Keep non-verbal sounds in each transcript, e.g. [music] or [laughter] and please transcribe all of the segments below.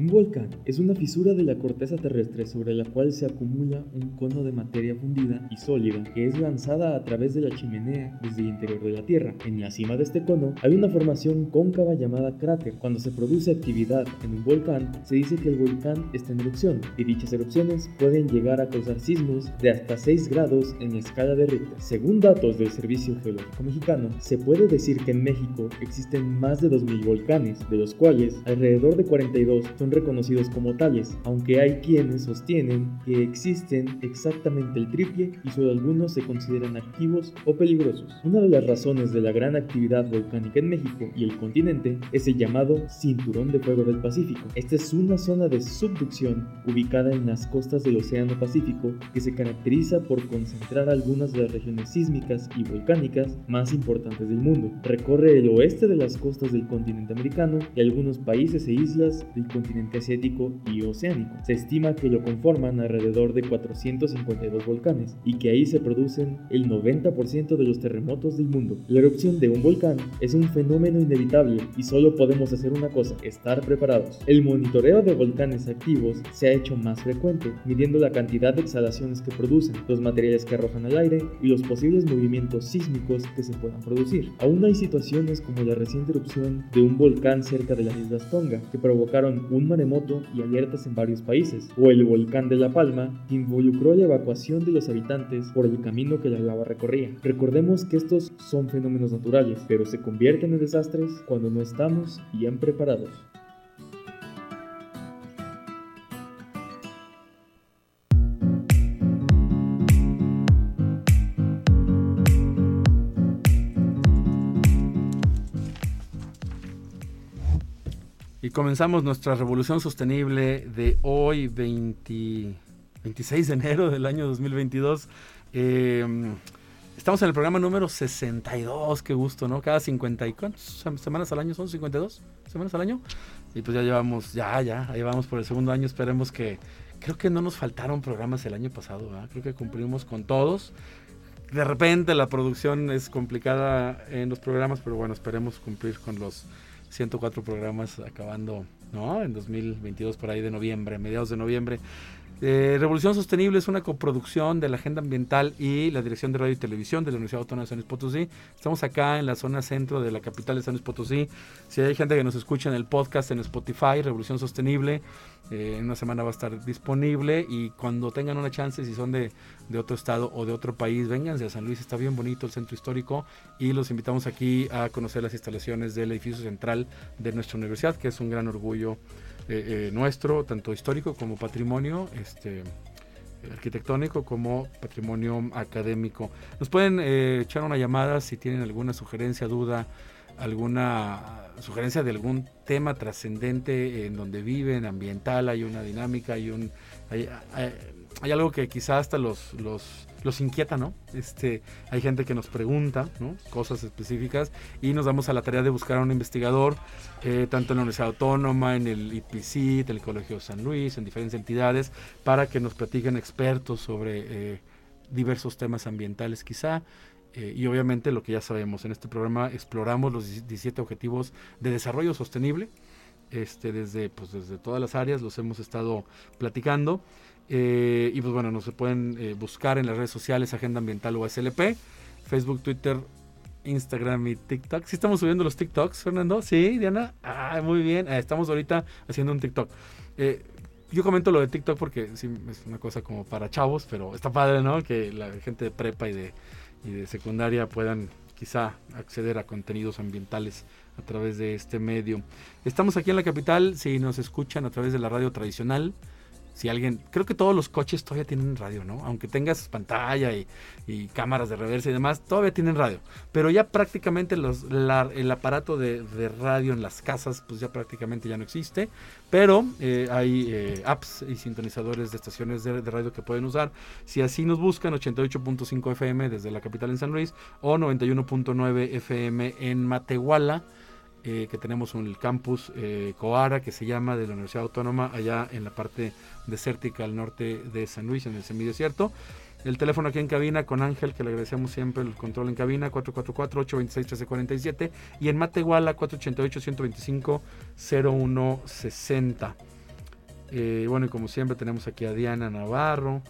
Un volcán es una fisura de la corteza terrestre sobre la cual se acumula un cono de materia fundida y sólida que es lanzada a través de la chimenea desde el interior de la Tierra. En la cima de este cono hay una formación cóncava llamada cráter. Cuando se produce actividad en un volcán, se dice que el volcán está en erupción y dichas erupciones pueden llegar a causar sismos de hasta 6 grados en la escala de Richter. Según datos del Servicio Geológico Mexicano, se puede decir que en México existen más de 2.000 volcanes, de los cuales alrededor de 42 son reconocidos como tales, aunque hay quienes sostienen que existen exactamente el triple y solo algunos se consideran activos o peligrosos. Una de las razones de la gran actividad volcánica en México y el continente es el llamado Cinturón de Fuego del Pacífico. Esta es una zona de subducción ubicada en las costas del Océano Pacífico que se caracteriza por concentrar algunas de las regiones sísmicas y volcánicas más importantes del mundo. Recorre el oeste de las costas del continente americano y algunos países e islas del continente asiático y oceánico. Se estima que lo conforman alrededor de 452 volcanes y que ahí se producen el 90% de los terremotos del mundo. La erupción de un volcán es un fenómeno inevitable y solo podemos hacer una cosa, estar preparados. El monitoreo de volcanes activos se ha hecho más frecuente, midiendo la cantidad de exhalaciones que producen, los materiales que arrojan al aire y los posibles movimientos sísmicos que se puedan producir. Aún hay situaciones como la reciente erupción de un volcán cerca de las Islas Tonga, que provocaron un maremoto y alertas en varios países, o el volcán de La Palma, que involucró la evacuación de los habitantes por el camino que la lava recorría. Recordemos que estos son fenómenos naturales, pero se convierten en desastres cuando no estamos bien preparados. Comenzamos nuestra revolución sostenible de hoy, 26 de enero del año 2022. Em, estamos en el programa número 62, qué gusto, ¿no? Cada 50 y ¿cuántas semanas al año son? ¿52 semanas al año? Y pues ya llevamos, ya, ya, ahí vamos por el segundo año. Esperemos que, creo que no nos faltaron programas el año pasado. Creo que cumplimos con todos. De repente la producción es complicada en los programas, pero bueno, esperemos cumplir con los 104 programas acabando, ¿no? En 2022 por ahí de noviembre, mediados de noviembre. Eh, Revolución Sostenible es una coproducción de la Agenda Ambiental y la Dirección de Radio y Televisión de la Universidad Autónoma de San Luis Potosí. Estamos acá en la zona centro de la capital de San Luis Potosí. Si hay gente que nos escucha en el podcast en Spotify, Revolución Sostenible, eh, en una semana va a estar disponible y cuando tengan una chance, si son de, otro estado o de otro país, vénganse a San Luis, está bien bonito el centro histórico y los invitamos aquí a conocer las instalaciones del edificio central de nuestra universidad, que es un gran orgullo eh, eh, nuestro, tanto histórico como patrimonio, este arquitectónico como patrimonio académico. Nos pueden eh, echar una llamada si tienen alguna sugerencia, duda, alguna sugerencia de algún tema trascendente en donde viven, ambiental, hay una dinámica, hay un hay, algo que quizá hasta los, los los inquieta, ¿no? Este, hay gente que nos pregunta, ¿no? Cosas específicas y nos damos a la tarea de buscar a un investigador, eh, tanto en la Universidad Autónoma, en el IPC, en el Colegio de San Luis, en diferentes entidades, para que nos platiquen expertos sobre eh, diversos temas ambientales quizá. Eh, y obviamente lo que ya sabemos, en este programa exploramos los 17 objetivos de desarrollo sostenible, este, desde, pues, desde todas las áreas, los hemos estado platicando. Eh, y pues bueno, nos pueden eh, buscar en las redes sociales Agenda Ambiental o SLP, Facebook, Twitter, Instagram y TikTok. ¿Sí estamos subiendo los TikToks, Fernando? Sí, Diana. Ah, muy bien. Ah, estamos ahorita haciendo un TikTok. Eh, yo comento lo de TikTok porque es una cosa como para chavos, pero está padre, ¿no? Que la gente de prepa y de, y de secundaria puedan quizá acceder a contenidos ambientales a través de este medio. Estamos aquí en la capital, si nos escuchan a través de la radio tradicional, si alguien, creo que todos los coches todavía tienen radio, ¿no? Aunque tengas pantalla y, cámaras de reversa y demás, todavía tienen radio. Pero ya prácticamente los, el aparato de, radio en las casas, pues ya prácticamente ya no existe. Pero eh, hay eh, apps y sintonizadores de estaciones de, de, radio que pueden usar. Si así nos buscan, 88.5 FM desde la capital en San Luis o 91.9 FM en Matehuala. Eh, que tenemos un, campus eh, Coara, que se llama de la Universidad Autónoma, allá en la parte desértica al norte de San Luis, en el semidesierto. El teléfono aquí en cabina con Ángel, que le agradecemos siempre el control en cabina, 444-826-1347. Y en Matehuala, 488-125-0160. Eh, bueno, y como siempre tenemos aquí a Diana Navarro,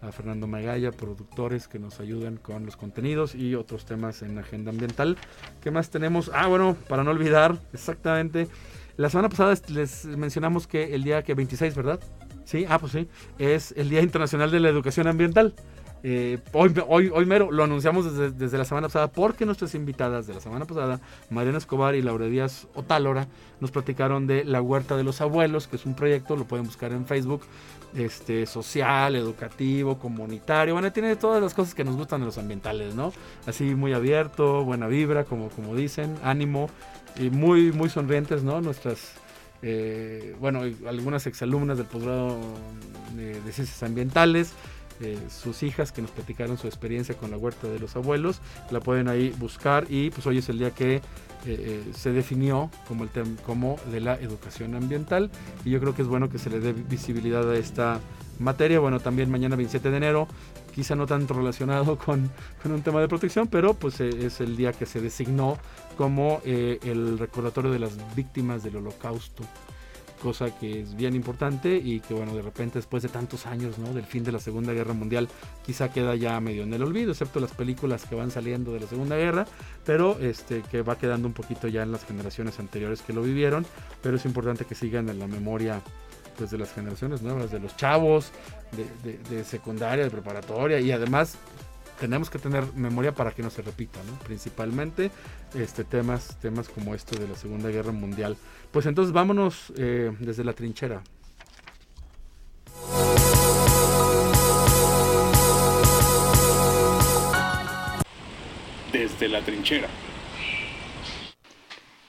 a Fernando Magalla, productores que nos ayudan con los contenidos y otros temas en la agenda ambiental. ¿Qué más tenemos? Ah, bueno, para no olvidar, exactamente. La semana pasada les mencionamos que el día que 26, ¿verdad? Sí, ah, pues sí, es el Día Internacional de la Educación Ambiental. Eh, hoy, hoy, hoy mero lo anunciamos desde, la semana pasada porque nuestras invitadas de la semana pasada, Mariana Escobar y Laura Díaz Otálora, nos platicaron de La Huerta de los Abuelos, que es un proyecto, lo pueden buscar en Facebook, este, social, educativo, comunitario. Bueno, tiene todas las cosas que nos gustan de los ambientales, ¿no? Así muy abierto, buena vibra, como, como dicen, ánimo y muy, muy sonrientes, ¿no? Nuestras, eh, bueno, algunas exalumnas del posgrado de, de ciencias ambientales. Eh, sus hijas que nos platicaron su experiencia con la huerta de los abuelos. La pueden ahí buscar y pues hoy es el día que eh, eh, se definió como el tema como de la educación ambiental y yo creo que es bueno que se le dé visibilidad a esta materia. Bueno, también mañana 27 de enero, quizá no tanto relacionado [laughs] con, con un tema de protección, pero pues eh, es el día que se designó como el recordatorio de las víctimas del holocausto cosa que es bien importante y que bueno, de repente después de tantos años, ¿no? Del fin de la Segunda Guerra Mundial, quizá queda ya medio en el olvido, excepto las películas que van saliendo de la Segunda Guerra, pero este que va quedando un poquito ya en las generaciones anteriores que lo vivieron, pero es importante que sigan en la memoria pues de las generaciones nuevas, de los chavos, de, de secundaria, de preparatoria y además tenemos que tener memoria para que no se repita, ¿no? Principalmente este, temas, temas como esto de la Segunda Guerra Mundial. Pues entonces vámonos eh, desde la trinchera. Desde la trinchera.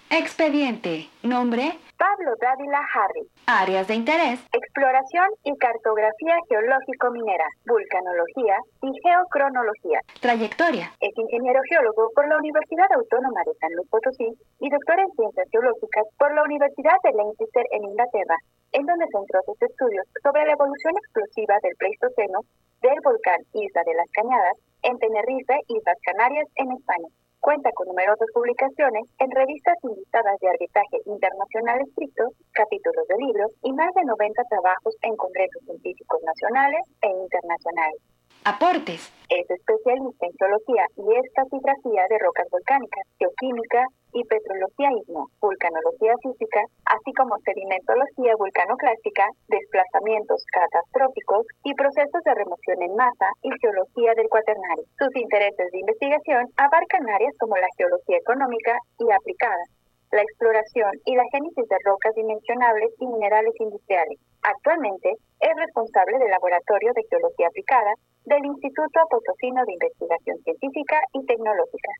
Expediente. Nombre. Pablo Dávila Harry. Áreas de interés. Exploración y cartografía geológico-minera, vulcanología y geocronología. Trayectoria. Es ingeniero geólogo por la Universidad Autónoma de San Luis Potosí y doctor en ciencias geológicas por la Universidad de Leicester en Inglaterra, en donde centró sus estudios sobre la evolución explosiva del Pleistoceno del volcán Isla de las Cañadas en Tenerife, Islas Canarias, en España. Cuenta con numerosas publicaciones en revistas invitadas de arbitraje internacional estricto, capítulos de libros y más de 90 trabajos en congresos científicos nacionales e internacionales. Aportes. Es especialista en geología y estratigrafía de rocas volcánicas, geoquímica y petrología ISMO, vulcanología física, así como sedimentología vulcanoclástica, desplazamientos catastróficos y procesos de remoción en masa y geología del cuaternario. Sus intereses de investigación abarcan áreas como la geología económica y aplicada, la exploración y la génesis de rocas dimensionables y minerales industriales. Actualmente es responsable del Laboratorio de Geología Aplicada del Instituto Potosino de Investigación Científica y Tecnológica.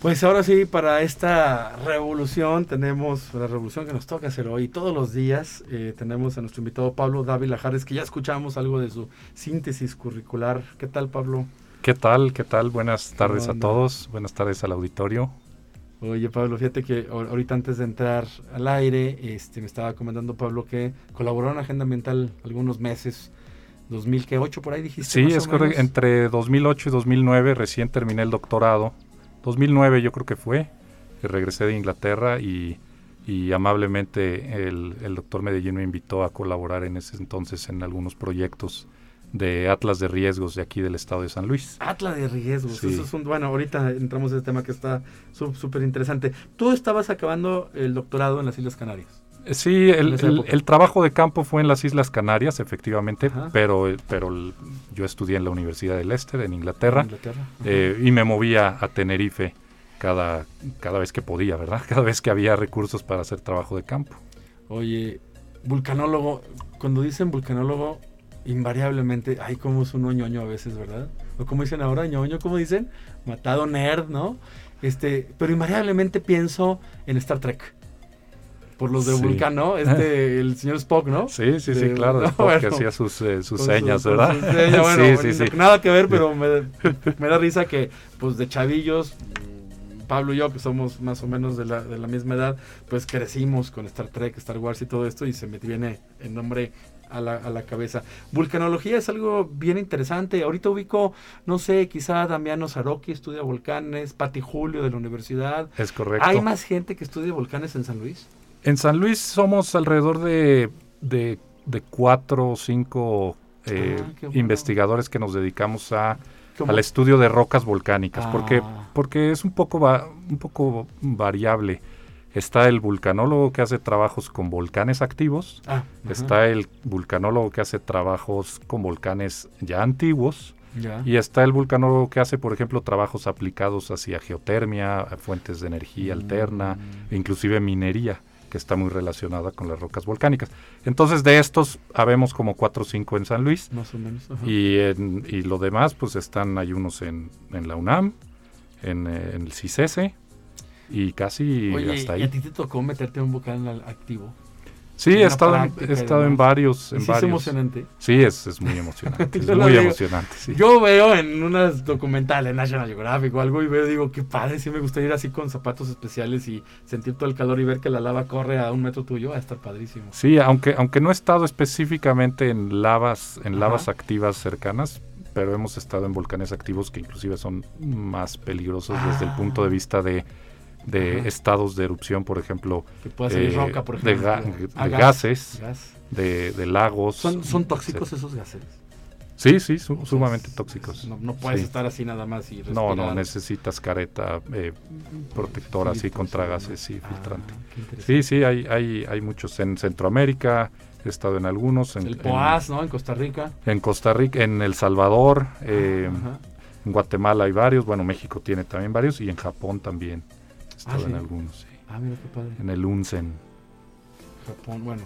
Pues ahora sí, para esta revolución tenemos la revolución que nos toca hacer hoy. Todos los días eh, tenemos a nuestro invitado Pablo Dávila Jares, que ya escuchamos algo de su síntesis curricular. ¿Qué tal, Pablo? ¿Qué tal? ¿Qué tal? Buenas tardes a todos. Buenas tardes al auditorio. Oye, Pablo, fíjate que ahorita antes de entrar al aire, este, me estaba comentando Pablo que colaboró en Agenda Ambiental algunos meses. 2008 por ahí dijiste. Sí, es correcto. Entre 2008 y 2009 recién terminé el doctorado 2009 yo creo que fue, que regresé de Inglaterra y, amablemente el, doctor Medellín me invitó a colaborar en ese entonces en algunos proyectos de Atlas de Riesgos de aquí del estado de San Luis. Atlas de Riesgos, eso es un, bueno, ahorita entramos en ese tema que está súper interesante. Tú estabas acabando el doctorado en las Islas Canarias. Eh, sí, el, trabajo de campo fue en las Islas Canarias, efectivamente, pero, pero yo estudié en la Universidad del Este, en Inglaterra, eh, y me movía a Tenerife cada, cada vez que podía, ¿verdad? [laughs] Cada vez que había recursos para hacer trabajo de campo. Oye, vulcanólogo, cuando dicen vulcanólogo, invariablemente, ay, como es un ñoño a veces, ¿verdad? O como dicen ahora, ñoño, como dicen, matado nerd, ¿no? Este, pero invariablemente pienso en Star Trek. Por los de Sí. Vulcano, este, [laughs] el señor Spock, ¿no? Sí, sí, sí, De- claro, [laughs] no, Spock que hacía sus, eh, sus señas, con ¿verdad? sus señas, [laughs] bueno, sí, sí, sí. Nada que ver, pero me, me da risa que, pues, de chavillos, Pablo y yo, que somos más o menos de la, de la misma edad, pues crecimos con Star Trek, Star Wars y todo esto, y se me viene el nombre a la, a la cabeza. Vulcanología es algo bien interesante. Ahorita ubico, no sé, quizá Damiano Saroki estudia volcanes, Pati Julio de la universidad. Es correcto. ¿Hay más gente que estudia volcanes en San Luis? En San Luis somos alrededor de, de, de cuatro o cinco eh, Ah, bueno. investigadores que nos dedicamos a, ¿Cómo? al estudio de rocas volcánicas, porque, Ah. porque es un poco, va- un poco variable. Está el vulcanólogo que hace trabajos con volcanes activos, Ah, está el vulcanólogo que hace trabajos con volcanes ya antiguos, Ya. y está el vulcanólogo que hace, por ejemplo, trabajos aplicados hacia geotermia, fuentes de energía alterna, Mm. e inclusive minería, que está muy relacionada con las rocas volcánicas. Entonces, de estos, habemos como cuatro o cinco en San Luis. Más o menos. ajá. Y, en- y lo demás, pues están, hay unos en, en la UNAM, en, eh, en el CICESE, y casi Oye, hasta ¿y a ahí. ti te tocó meterte en un volcán activo? Sí, he estado, en, he estado en varios. ¿Y En sí es varios. emocionante? Sí, es, es muy emocionante. [laughs] es muy digo. emocionante, sí. Yo veo en unas documentales, National Geographic o algo, y veo, digo, qué padre, sí me gustaría ir así con zapatos especiales y sentir todo el calor y ver que la lava corre a un metro tuyo, va a estar padrísimo. Sí, aunque, aunque no he estado específicamente en lavas, en Ajá. lavas activas cercanas, pero hemos estado en volcanes activos que inclusive son más peligrosos desde el Ah. punto de vista de, de Ajá. estados de erupción, por ejemplo, Que pueda salir eh, roca, por de, ga- Ah, gases, gas. de, de lagos. ¿Son, ¿Son etc. tóxicos esos gases? Sí, sí, su- sumamente tóxicos. No, no puedes Sí. estar así nada más y respirar. No, no, necesitas careta eh, protectora así Filtros contra gases y Ah, filtrante. Sí, sí, hay, hay, hay muchos en Centroamérica, he estado en algunos. En, El en- POAS, ¿no? En Costa Rica. En Costa Rica, en El Salvador, eh, Ajá. en Guatemala hay varios, bueno, México tiene también varios y en Japón también estado Ah, en ¿sí? algunos, sí. Ah, mira qué padre. En el UNSEN. Japón, bueno,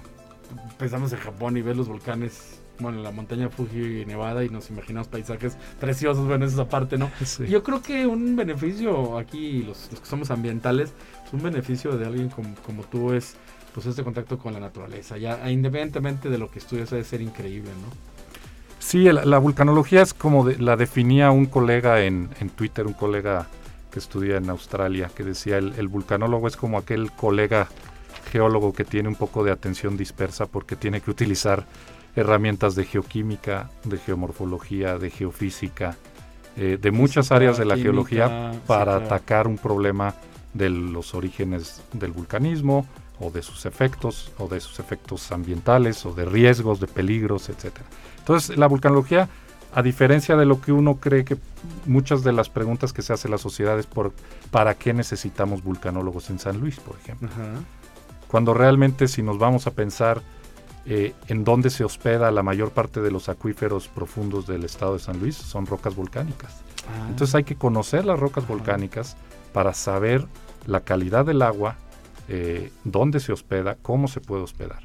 pensamos en Japón y ver los volcanes, bueno, la montaña Fuji y Nevada y nos imaginamos paisajes preciosos, bueno, eso es aparte, ¿no? [laughs] Sí. Yo creo que un beneficio aquí, los, los que somos ambientales, pues un beneficio de alguien como, como tú es pues este contacto con la naturaleza, ya independientemente de lo que estudias debe ser increíble, ¿no? Sí, la vulcanología es como de- la definía un colega en, en Twitter, un colega que estudia en Australia, que decía el, el vulcanólogo es como aquel colega geólogo que tiene un poco de atención dispersa porque tiene que utilizar herramientas de geoquímica, de geomorfología, de geofísica, eh, de muchas áreas de la química, geología sí, para claro. atacar un problema de los orígenes del vulcanismo o de sus efectos o de sus efectos ambientales o de riesgos, de peligros, etcétera. Entonces, la vulcanología, a diferencia de lo que uno cree que muchas de las preguntas que se hace la sociedad es por ¿para qué necesitamos vulcanólogos en San Luis, por ejemplo? Ajá. Cuando realmente si nos vamos a pensar eh, en dónde se hospeda la mayor parte de los acuíferos profundos del estado de San Luis, son rocas volcánicas. Ah, Entonces hay que conocer las rocas Ajá. volcánicas para saber la calidad del agua, eh, dónde se hospeda, cómo se puede hospedar.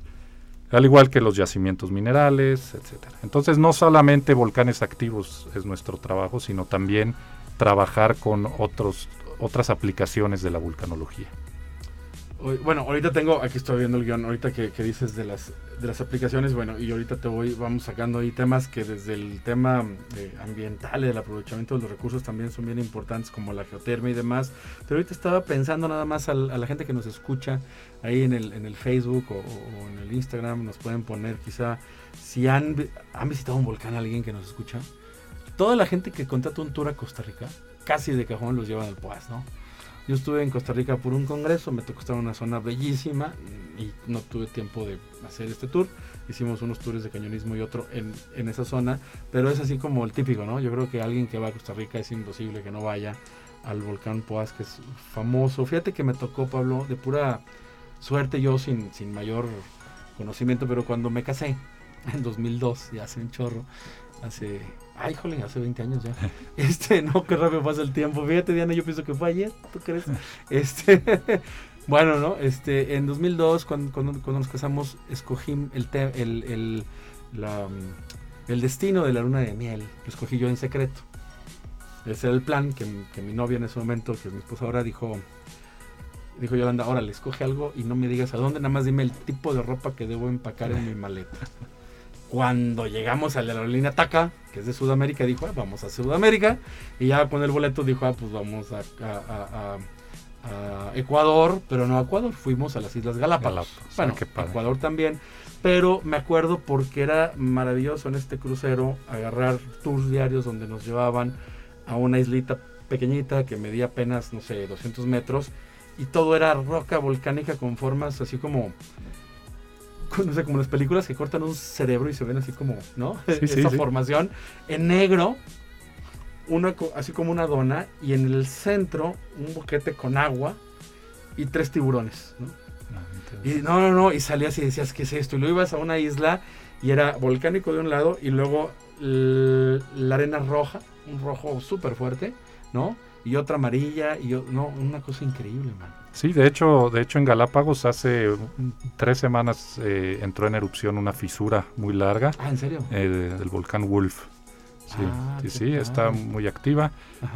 Al igual que los yacimientos minerales, etcétera. Entonces no solamente volcanes activos es nuestro trabajo, sino también trabajar con otros, otras aplicaciones de la vulcanología. Bueno, ahorita tengo, aquí estoy viendo el guion, ahorita que, dices de las, de las aplicaciones, bueno, y ahorita te voy, vamos sacando ahí temas que desde el tema eh, ambiental, del aprovechamiento de los recursos también son bien importantes, como la geotermia y demás, pero ahorita estaba pensando nada más a, la gente que nos escucha ahí en el, en el Facebook o, en el Instagram, nos pueden poner quizá si han, han visitado un volcán alguien que nos escucha, toda la gente que contrata un tour a Costa Rica, casi de cajón los llevan al Poas, ¿no? Yo estuve en Costa Rica por un congreso, me tocó estar en una zona bellísima y no tuve tiempo de hacer este tour. Hicimos unos tours de cañonismo y otro en, en esa zona, pero es así como el típico, ¿no? Yo creo que alguien que va a Costa Rica es imposible que no vaya al volcán Poás, que es famoso. Fíjate que me tocó, Pablo, de pura suerte, yo sin, sin mayor conocimiento, pero cuando me casé, en 2002, ya hace un chorro, hace Ay, jolín, hace 20 años ya. [laughs] Este, no, qué rápido pasa el tiempo. Fíjate, Diana, yo pienso que fue ayer, ¿tú crees? [laughs] Este, [laughs] bueno, ¿no? Este, en 2002, cuando, cuando, nos casamos, escogí el, el, el, la, el destino de la luna de miel. Lo escogí yo en secreto. Ese era el plan que, que mi novia en ese momento, que mi esposa ahora dijo, dijo Yolanda, órale, escoge algo y no me digas a dónde, nada más dime el tipo de ropa que debo empacar en mi maleta. Cuando llegamos a la aerolínea TACA, que es de Sudamérica, dijo, ah, vamos a Sudamérica. Y ya con el boleto dijo, ah, pues vamos a, Ecuador, pero no a Ecuador, fuimos a las Islas Galápagos. Bueno, Ecuador también. Pero me acuerdo porque era maravilloso en este crucero agarrar tours diarios donde nos llevaban a una islita pequeñita que medía apenas, no sé, 200 metros. Y todo era roca volcánica con formas así como [laughs] no sé, como las películas que cortan un cerebro y se ven así como, ¿no? Esa formación. En negro, una, así como una dona, y en el centro un boquete con agua y tres tiburones, ¿no? Ah, y no, no, no, y salías y decías, ¿qué es esto? Y luego ibas a una isla y era volcánico de un lado y luego la arena roja, un rojo súper fuerte, ¿no? Y otra amarilla y no, una cosa increíble, man. Sí, de hecho, de hecho en Galápagos hace tres semanas eh, entró en erupción una fisura muy larga. Ah, ¿en serio? Eh, del volcán Wolf. Sí, ah, sí, sí está muy activa.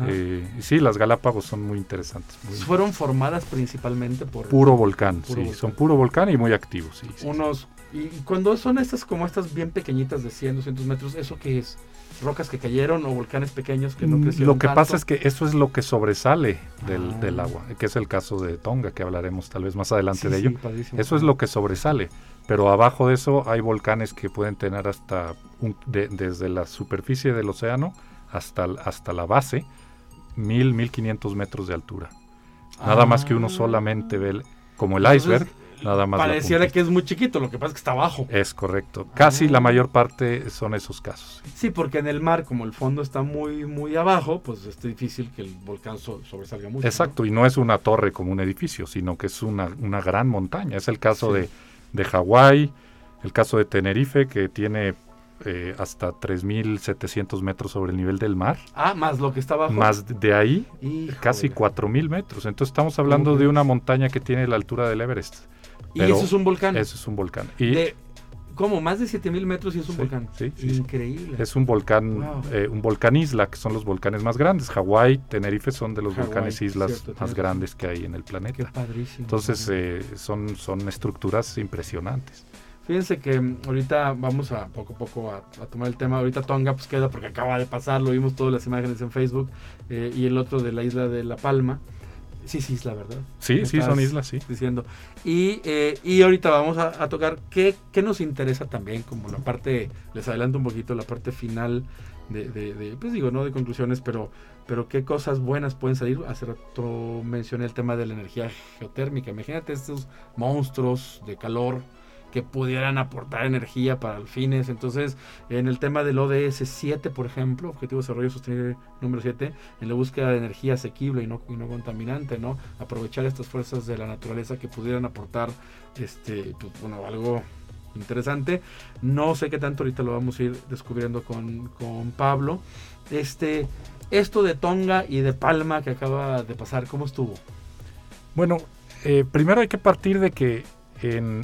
Eh, y sí, las Galápagos son muy interesantes. Fueron formadas principalmente por... Puro volcán, sí, son puro volcán y muy activos. Sí, Unos... Y cuando son estas como estas bien pequeñitas de 100, 200 metros, ¿eso qué es? Rocas que cayeron o volcanes pequeños que no mm, crecieron. Lo que pasa es que eso es lo que sobresale del, del, ah. agua, que es el caso de Tonga, que hablaremos tal vez más adelante de ello. eso es lo que sobresale, pero abajo de eso hay volcanes que pueden tener hasta desde la superficie del océano hasta, hasta la base, mil, mil quinientos metros de altura. Nada más que uno ah. solamente ve como el iceberg Nada más. Pareciera que es muy chiquito, lo que pasa es que está abajo. Es correcto. Casi la ah. mayor parte son esos casos. Sí, porque en el mar, como el fondo está muy, muy abajo, pues es difícil que el volcán sobresalga mucho. Exacto, y no es una torre como un edificio, sino que es una, una gran montaña. Es el caso de, de Hawái, el caso de Tenerife, que tiene eh, hasta 3.700 metros sobre el nivel del mar. Ah, más lo que está abajo. Más de ahí, casi 4.000 metros. Entonces estamos hablando de una montaña que tiene la altura del Everest. ¿Y eso es un volcán? Eso es un volcán. Y ¿Cómo? Más de 7000 metros y es un volcán. Sí, Increíble. Es un volcán, eh, un volcán isla, que son los volcanes más grandes. Hawái, Tenerife son de los volcanes islas más grandes que hay en el planeta. Qué padrísimo. Entonces eh, son, son estructuras impresionantes. Fíjense que mm, ahorita vamos a poco a poco a, tomar el tema. Ahorita Tonga pues queda porque acaba de pasar, lo vimos todas las imágenes en Facebook. Eh, y el otro de la isla de La Palma. Sí, sí, es la verdad. Sí, sí, son islas, sí. Diciendo. Y, eh, y ahorita vamos a, tocar qué, qué, nos interesa también, como la parte, les adelanto un poquito, la parte final de, de, pues digo, no de conclusiones, pero, pero qué cosas buenas pueden salir. Hace rato mencioné el tema de la energía geotérmica. Imagínate estos monstruos de calor que pudieran aportar energía para fines. Entonces, en el tema del ODS 7, por ejemplo, Objetivo de Desarrollo Sostenible número 7, en la búsqueda de energía asequible y no, no contaminante, ¿no? Aprovechar estas fuerzas de la naturaleza que pudieran aportar este, pues, bueno, algo interesante. No sé qué tanto ahorita lo vamos a ir descubriendo con, con Pablo. Este, esto de Tonga y de Palma que acaba de pasar, ¿cómo estuvo? Bueno, eh, primero hay que partir de que en,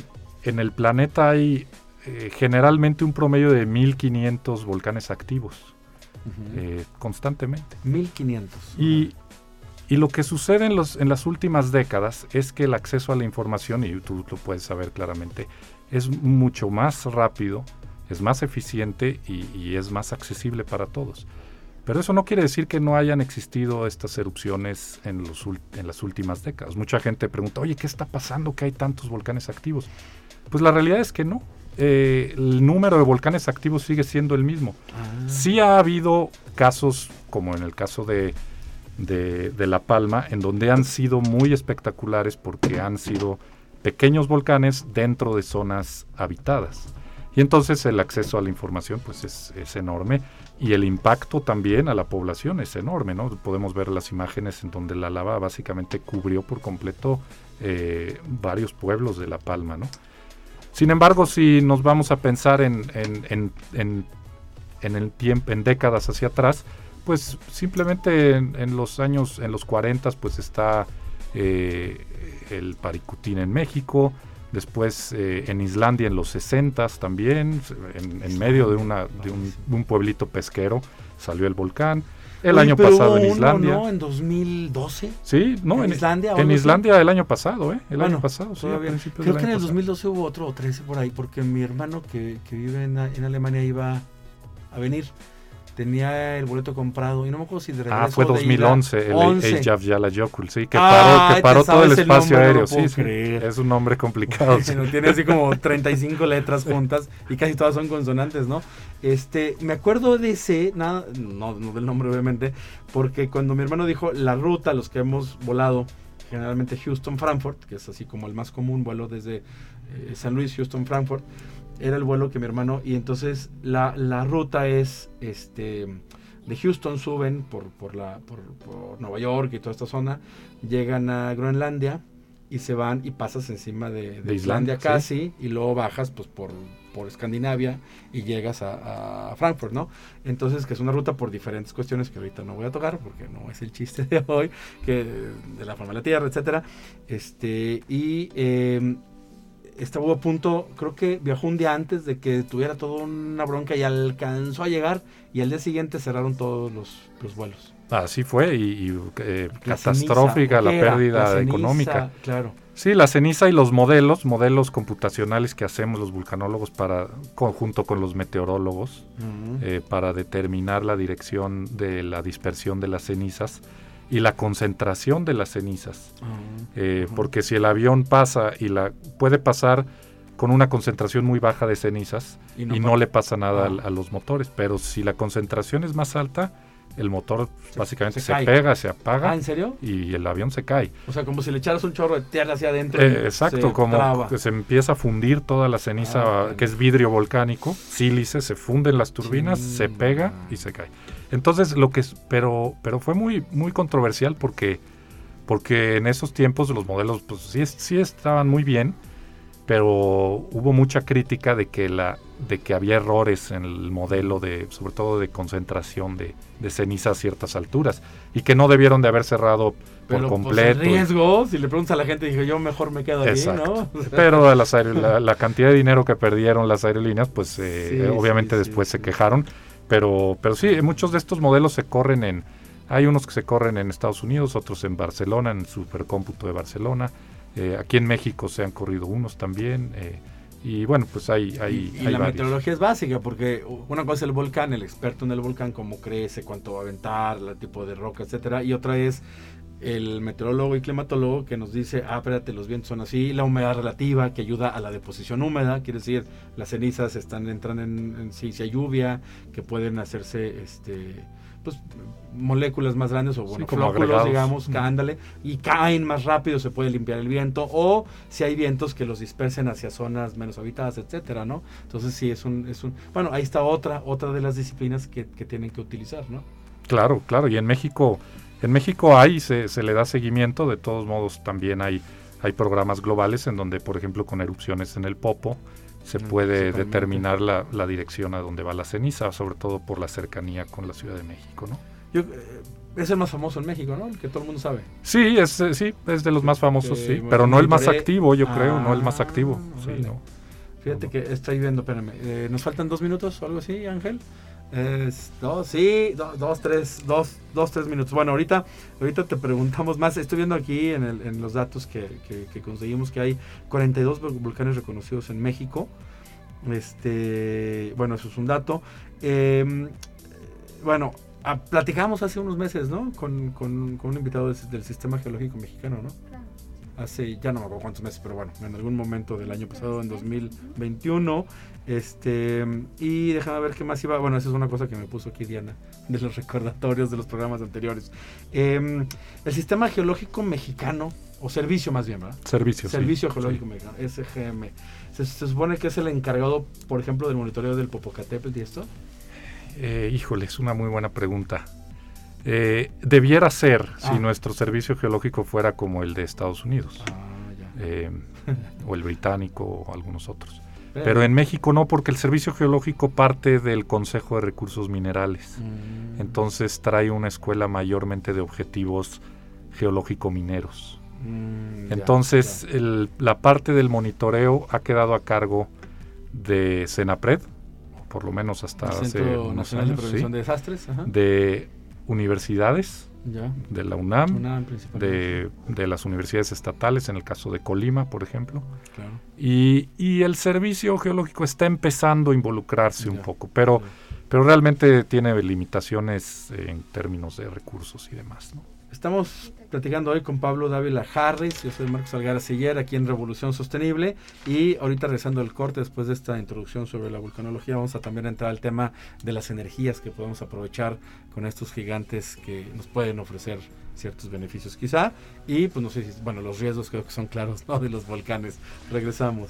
en el planeta hay eh, generalmente un promedio de 1500 volcanes activos eh, constantemente. 1500. Y, y, lo que sucede en, los, en las últimas décadas es que el acceso a la información, y tú lo puedes saber claramente, es mucho más rápido, es más eficiente y, es más accesible para todos. Pero eso no quiere decir que no hayan existido estas erupciones en, los, en las últimas décadas. Mucha gente pregunta, oye, ¿qué está pasando que hay tantos volcanes activos? Pues la realidad es que no. Eh, el número de volcanes activos sigue siendo el mismo. Ah. Sí ha habido casos, como en el caso de, de, La Palma, en donde han sido muy espectaculares porque han sido pequeños volcanes dentro de zonas habitadas. Y entonces el acceso a la información pues es, es, enorme y el impacto también a la población es enorme, ¿no? Podemos ver las imágenes en donde la lava básicamente cubrió por completo eh, varios pueblos de La Palma, ¿no? Sin embargo, si nos vamos a pensar en, en el tiempo, en décadas hacia atrás, pues simplemente en, los años, en los 40 pues está eh, el paricutín en México, después eh, en Islandia en los 60 también, en, medio de, una, de un, pueblito pesquero salió el volcán. El año pasado en Islandia. ¿no? En 2012. Sí, no, en, Islandia. En Islandia el año pasado, ¿eh? El año pasado, sí, Creo que en el 2012 hubo otro o 13 por ahí, porque mi hermano que, que vive en, en Alemania iba a venir tenía el boleto comprado y no me acuerdo si de regreso Ah, fue 2011, el Age of Yala Yokul, sí, que paró, que paró todo el espacio aéreo, sí, sí, es un nombre complicado. [laughs] tiene así como 35 letras juntas y casi todas son consonantes, ¿no? Este, me acuerdo de ese, nada, no, no del nombre obviamente, porque cuando mi hermano dijo la ruta, los que hemos volado, generalmente Houston-Frankfurt, que es así como el más común vuelo desde eh, San Luis, Houston-Frankfurt, era el vuelo que mi hermano, y entonces la, la ruta es, este, de Houston suben por, por, la, por, Nueva York y toda esta zona, llegan a Groenlandia y se van y pasas encima de, Islandia, casi, y luego bajas pues por, por Escandinavia y llegas a, Frankfurt, ¿no? Entonces, que es una ruta por diferentes cuestiones que ahorita no voy a tocar porque no es el chiste de hoy, que de la forma de la Tierra, etcétera. Este, y eh, estaba a punto, creo que viajó un día antes de que tuviera toda una bronca y alcanzó a llegar y al día siguiente cerraron todos los, vuelos. Así fue y, eh, catastrófica la pérdida económica. Claro. Sí, la ceniza y los modelos, modelos computacionales que hacemos los vulcanólogos para, junto con los meteorólogos, eh, para determinar la dirección de la dispersión de las cenizas y la concentración de las cenizas. Ah, eh, porque si el avión pasa y la puede pasar con una concentración muy baja de cenizas y no, le pasa nada a, ah. los motores, pero si la concentración es más alta, el motor básicamente se, pega, se apaga. Ah, ¿en serio? Y el avión se cae. O sea, como si le echaras un chorro de tierra hacia adentro. Eh, exacto, como que se empieza a fundir toda la ceniza, que es vidrio volcánico, sílice, se funden las turbinas, se pega y se cae. Entonces, lo que pero pero fue muy muy controversial porque porque en esos tiempos los modelos pues sí sí estaban muy bien, pero hubo mucha crítica de que la de que había errores en el modelo de sobre todo de concentración de, de ceniza a ciertas alturas y que no debieron de haber cerrado por pues, completo. riesgo, si le preguntas a la gente, dije yo mejor me quedo aquí, ¿no? [laughs] Pero la, la, cantidad de dinero que perdieron las aerolíneas, pues eh, obviamente después se quejaron pero, pero sí, muchos de estos modelos se corren en, hay unos que se corren en Estados Unidos, otros en Barcelona, en el Supercómputo de Barcelona. Eh, aquí en México se han corrido unos también. Eh, y bueno, pues hay... hay y, la meteorología es básica, porque una cosa es el volcán, el experto en el volcán, cómo crece, cuánto va a aventar, el tipo de roca, etcétera. Y otra es el meteorólogo y climatólogo que nos dice, ah, espérate, los vientos son así, la humedad relativa que ayuda a la deposición húmeda, quiere decir, las cenizas están entran en, si, hay lluvia, que pueden hacerse este pues moléculas más grandes o bueno, flóculos, digamos, ándale, y caen más rápido, se puede limpiar el viento, o si hay vientos que los dispersen hacia zonas menos habitadas, etcétera, ¿no? Entonces sí es un, es un, bueno, ahí está otra, otra de las disciplinas que, que tienen que utilizar, ¿no? Claro, claro, y en México en México hay, se, se, le da seguimiento, de todos modos también hay, hay programas globales en donde, por ejemplo, con erupciones en el Popo, se puede determinar la, la, dirección a donde va la ceniza, sobre todo por la cercanía con la Ciudad de México, ¿no? Yo, eh, es el más famoso en México, ¿no? El que todo el mundo sabe. Sí, es, eh, sí, es de los más famosos, sí, pero no el más activo, yo creo, no el más activo. Ah, sí, no. Fíjate que estoy viendo, espérame, eh, ¿nos faltan dos minutos o algo así, Ángel? Es, dos, sí, dos, tres, dos, dos, tres minutos. Bueno, ahorita, ahorita te preguntamos más. Estoy viendo aquí en, el, en los datos que, que, conseguimos que hay 42 volcanes reconocidos en México. Este, bueno, eso es un dato. Em, bueno, platicamos hace unos meses, ¿no? Con, con, con un invitado del, Sistema Geológico Mexicano, ¿no? Hace, ya no me acuerdo cuántos meses, pero bueno, en algún momento del año pasado, en 2021, este, y déjame ver qué más iba. Bueno, esa es una cosa que me puso aquí Diana, de los recordatorios de los programas anteriores. Em, el Sistema Geológico Mexicano, o Servicio más bien, ¿verdad? Servicio. Servicio Geológico Mexicano, SGM. Se, supone que es el encargado, por ejemplo, del monitoreo del Popocatépetl y esto. Eh, híjole, es una muy buena pregunta. Eh, debiera ser si ah. nuestro servicio geológico fuera como el de Estados Unidos, ah, eh, o el británico o algunos otros Pero en México no, porque el Servicio Geológico parte del Consejo de Recursos Minerales. Mm. Entonces trae una escuela mayormente de objetivos geológico-mineros. Mm, ya, Entonces ya. el- la parte del monitoreo ha quedado a cargo de Senapred, por lo menos hasta El hace unos Nacional años, de Prevención sí, de Desastres, ajá. de universidades, ya. de la UNAM, de, de las universidades estatales, en el caso de Colima, por ejemplo. Claro. Y, y el servicio geológico está empezando a involucrarse un poco, pero, pero realmente tiene limitaciones en términos de recursos y demás. ¿no? Estamos platicando hoy con Pablo Dávila Harris, yo soy Marcos Algara Siller, aquí en Revolución Sostenible, y ahorita regresando al corte, después de esta introducción sobre la vulcanología, vamos a también entrar al tema de las energías que podemos aprovechar con estos gigantes que nos pueden ofrecer ciertos beneficios quizá, y pues no sé si, bueno, los riesgos creo que son claros, ¿no? De los volcanes. Regresamos.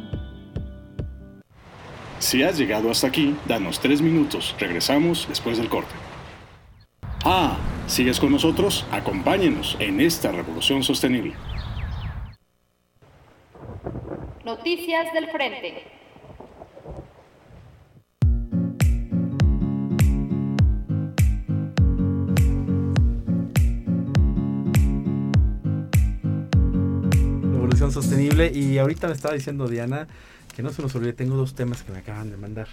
Si has llegado hasta aquí, danos tres minutos. Regresamos después del corte. Ah, ¿sigues con nosotros? Acompáñenos en esta revolución sostenible. Noticias del Frente. Revolución Sostenible. Y ahorita me estaba diciendo Diana que no se nos olvide, tengo dos temas que me acaban de mandar.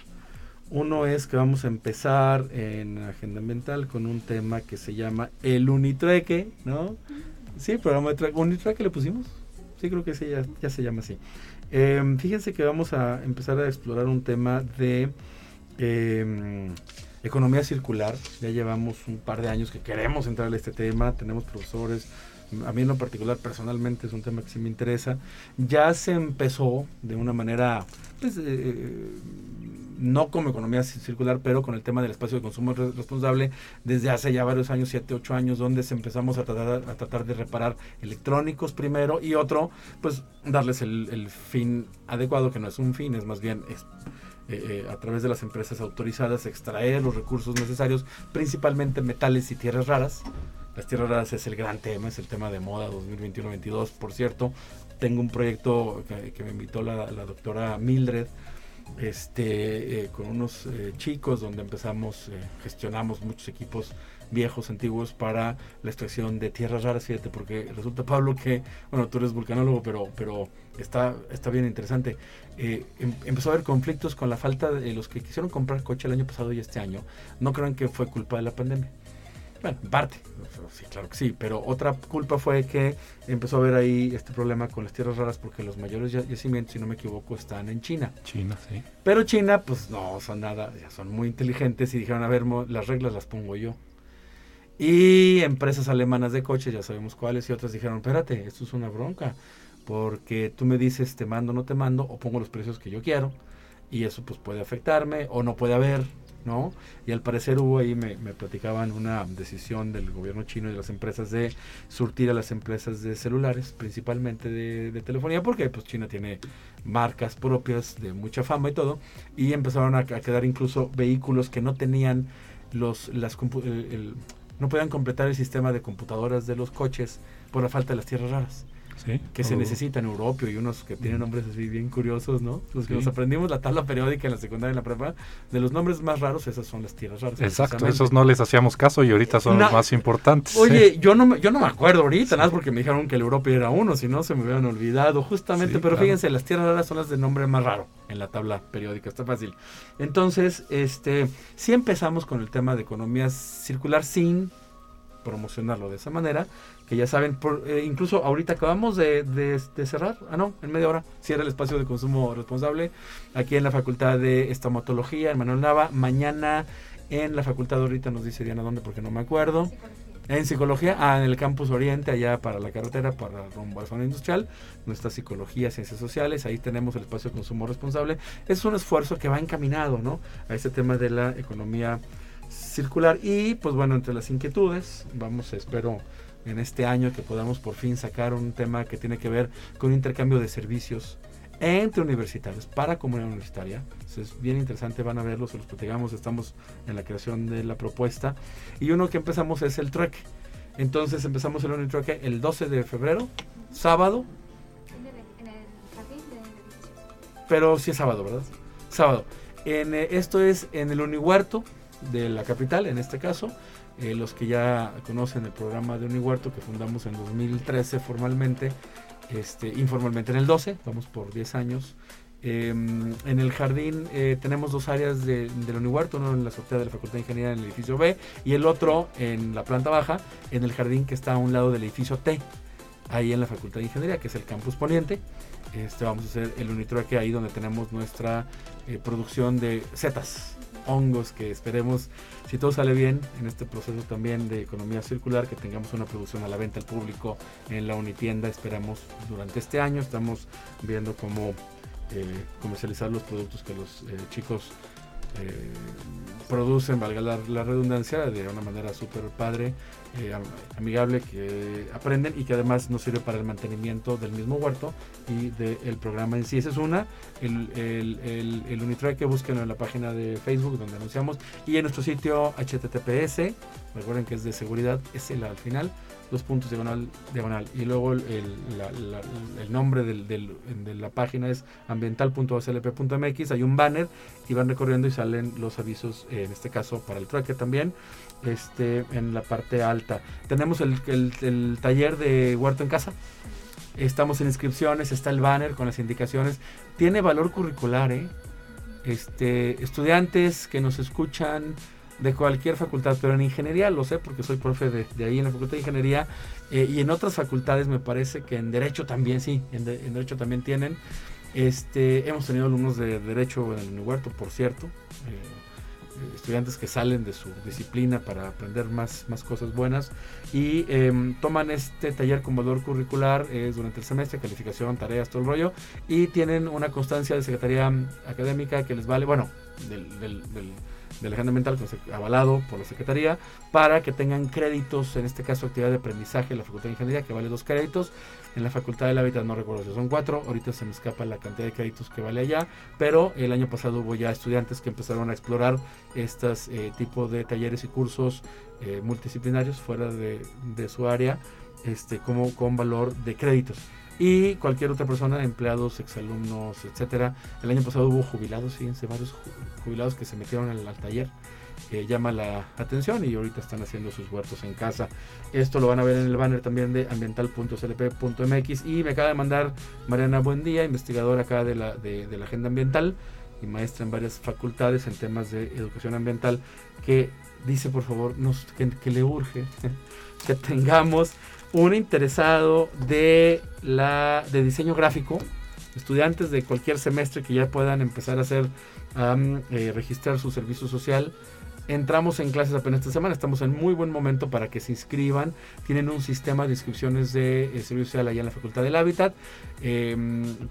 Uno es que vamos a empezar en Agenda Ambiental con un tema que se llama el Unitreque, ¿no? Sí, programa de tra- Unitreque le pusimos. Sí, creo que sí, ya, ya se llama así. Eh, fíjense que vamos a empezar a explorar un tema de eh, economía circular. Ya llevamos un par de años que queremos entrar a este tema, tenemos profesores. A mí en lo particular, personalmente, es un tema que sí me interesa. Ya se empezó de una manera, pues, eh, no como economía ci- circular, pero con el tema del espacio de consumo re- responsable desde hace ya varios años, 7, 8 años, donde se empezamos a tratar, a tratar de reparar electrónicos primero y otro, pues darles el, fin adecuado, que no es un fin, es más bien es, eh, eh, a través de las empresas autorizadas extraer los recursos necesarios, principalmente metales y tierras raras. Las tierras raras es el gran tema, es el tema de moda 2021-22, por cierto. Tengo un proyecto que, me invitó la, la doctora Mildred, este, eh, con unos eh, chicos donde empezamos, eh, gestionamos muchos equipos viejos, antiguos para la extracción de tierras raras, fíjate, porque resulta, Pablo, que, bueno, tú eres vulcanólogo, pero, pero está, está bien interesante. Eh, em- empezó a haber conflictos con la falta de los que quisieron comprar coche el año pasado y este año. No crean que fue culpa de la pandemia. Bueno, en parte, sí, claro que sí, pero otra culpa fue que empezó a haber ahí este problema con las tierras raras porque los mayores ya- yacimientos, si no me equivoco, están en China. China, sí. Pero China, pues no son nada, ya son muy inteligentes y dijeron, a ver, las reglas las pongo yo. Y empresas alemanas de coches, ya sabemos cuáles, y otras dijeron, espérate, esto es una bronca, porque tú me dices, te mando, no te mando, o pongo los precios que yo quiero, y eso pues puede afectarme, o no puede haber, ¿no? Y al parecer hubo ahí, me, me platicaban una decisión del gobierno chino y de las empresas de surtir a las empresas de celulares, principalmente de, telefonía, porque pues China tiene marcas propias de mucha fama y todo, y empezaron a, quedar incluso vehículos que no tenían los las el- no podían completar el sistema de computadoras de los coches por la falta de las tierras raras Sí. que se Oh. necesitan en Europio y unos que tienen nombres así bien curiosos, ¿no? Los que Sí. nos aprendimos la tabla periódica en la secundaria y en la prepa, de los nombres más raros, esas son las tierras raras. Exacto, esos no les hacíamos caso y ahorita son No. los más importantes. Oye, yo no, me- yo no me acuerdo ahorita, nada más porque me dijeron que el Europeo era uno, si no se me hubieran olvidado, justamente, pero claro. fíjense, las tierras raras son las de nombre más raro en la tabla periódica, está fácil. Entonces, este, sí empezamos con el tema de economía circular sin promocionarlo de esa manera, que ya saben, por, eh, incluso ahorita acabamos de, de- de cerrar, ah no, en media hora, cierra el espacio de consumo responsable, aquí en la Facultad de Estomatología, en Manuel Nava, mañana en la facultad ahorita nos dice Diana dónde porque no me acuerdo. En psicología, ah, en el campus Oriente, allá para la carretera, para rumbo a la zona industrial, nuestra psicología, ciencias sociales, ahí tenemos el espacio de consumo responsable. Es un esfuerzo que va encaminado, ¿no? A este tema de la economía circular. Y pues bueno, entre las inquietudes, vamos, espero en este año que podamos por fin sacar un tema que tiene que ver con intercambio de servicios entre universitarios para comunidad universitaria. Es bien interesante, van a verlo, se los platicamos, estamos en la creación de la propuesta. Y uno que empezamos es el trueque. Entonces empezamos el Unitrueque el 12 de febrero, sábado, pero sí es sábado, ¿verdad? Sábado. En, eh, esto es en el Unihuerto de la capital, en este caso. Eh, los que ya conocen el programa de Unihuerto que fundamos en 2013 formalmente, este, informalmente en el 12, vamos por 10 años. Eh, en el jardín eh, tenemos dos áreas de, del Unihuerto, uno en la azotea de la Facultad de Ingeniería en el edificio B y el otro en la planta baja, en el jardín que está a un lado del edificio T, ahí en la Facultad de Ingeniería, que es el campus poniente. Este, vamos a hacer el Unitrueque ahí donde tenemos nuestra eh, producción de setas, hongos, que esperemos, si todo sale bien en este proceso también de economía circular, que tengamos una producción a la venta al público en la Unitienda, esperamos durante este año. Estamos viendo cómo eh, comercializar los productos que los eh, chicos eh, producen, valga la, la redundancia, de una manera súper padre, eh, am- amigable, que aprenden y que además nos sirve para el mantenimiento del mismo huerto y del programa en sí. Esa es una, el, el, el, el Unitrack que busquen en la página de Facebook donde anunciamos y en nuestro sitio HTTPS, recuerden que es de seguridad, es el al final, dos puntos diagonal, diagonal. Y luego el, la- la- el nombre del- del- de la página es ambiental.slp.mx. Hay un banner y van recorriendo y salen los avisos, eh, en este caso para el trueque también, este, en la parte alta. Tenemos el, el- taller de huerto en casa. Estamos en inscripciones, está el banner con las indicaciones. Tiene valor curricular, ¿eh? Este, estudiantes que nos escuchan de cualquier facultad, pero en ingeniería lo sé porque soy profe de, de ahí en la facultad de ingeniería eh, y en otras facultades me parece que en derecho también sí, en, de- en derecho también tienen. Este, hemos tenido alumnos de derecho en el Unihuerto, por cierto, eh, estudiantes que salen de su disciplina para aprender más, más cosas buenas. Y em, toman este taller con valor curricular eh, durante el semestre, calificación, tareas, todo el rollo, y tienen una constancia de secretaría académica que les vale, bueno, del, del, del, ambiental con sec- avalado por la Secretaría para que tengan créditos, en este caso actividad de aprendizaje en la Facultad de Ingeniería, que vale dos créditos. En la Facultad del Hábitat no recuerdo si son cuatro, ahorita se me escapa la cantidad de créditos que vale allá, pero el año pasado hubo ya estudiantes que empezaron a explorar estos eh, tipos de talleres y cursos eh, multidisciplinarios fuera de, de su área, este, como con valor de créditos. Y cualquier otra persona, empleados, exalumnos, etcétera. El año pasado hubo jubilados, fíjense, varios ju- jubilados que se metieron al, al taller. eh, llama la atención y ahorita están haciendo sus huertos en casa. Esto lo van a ver en el banner también de ambiental.slp.mx. Y me acaba de mandar Mariana Buendía, investigadora acá de la, de la agenda ambiental y maestra en varias facultades en temas de educación ambiental, que dice por favor nos, que, que le urge [laughs] que tengamos un interesado de la de diseño gráfico, estudiantes de cualquier semestre que ya puedan empezar a hacer eh, registrar su servicio social. Entramos en clases apenas esta semana, estamos en muy buen momento para que se inscriban. Tienen un sistema de inscripciones de eh, servicio social allá en la Facultad del Hábitat eh,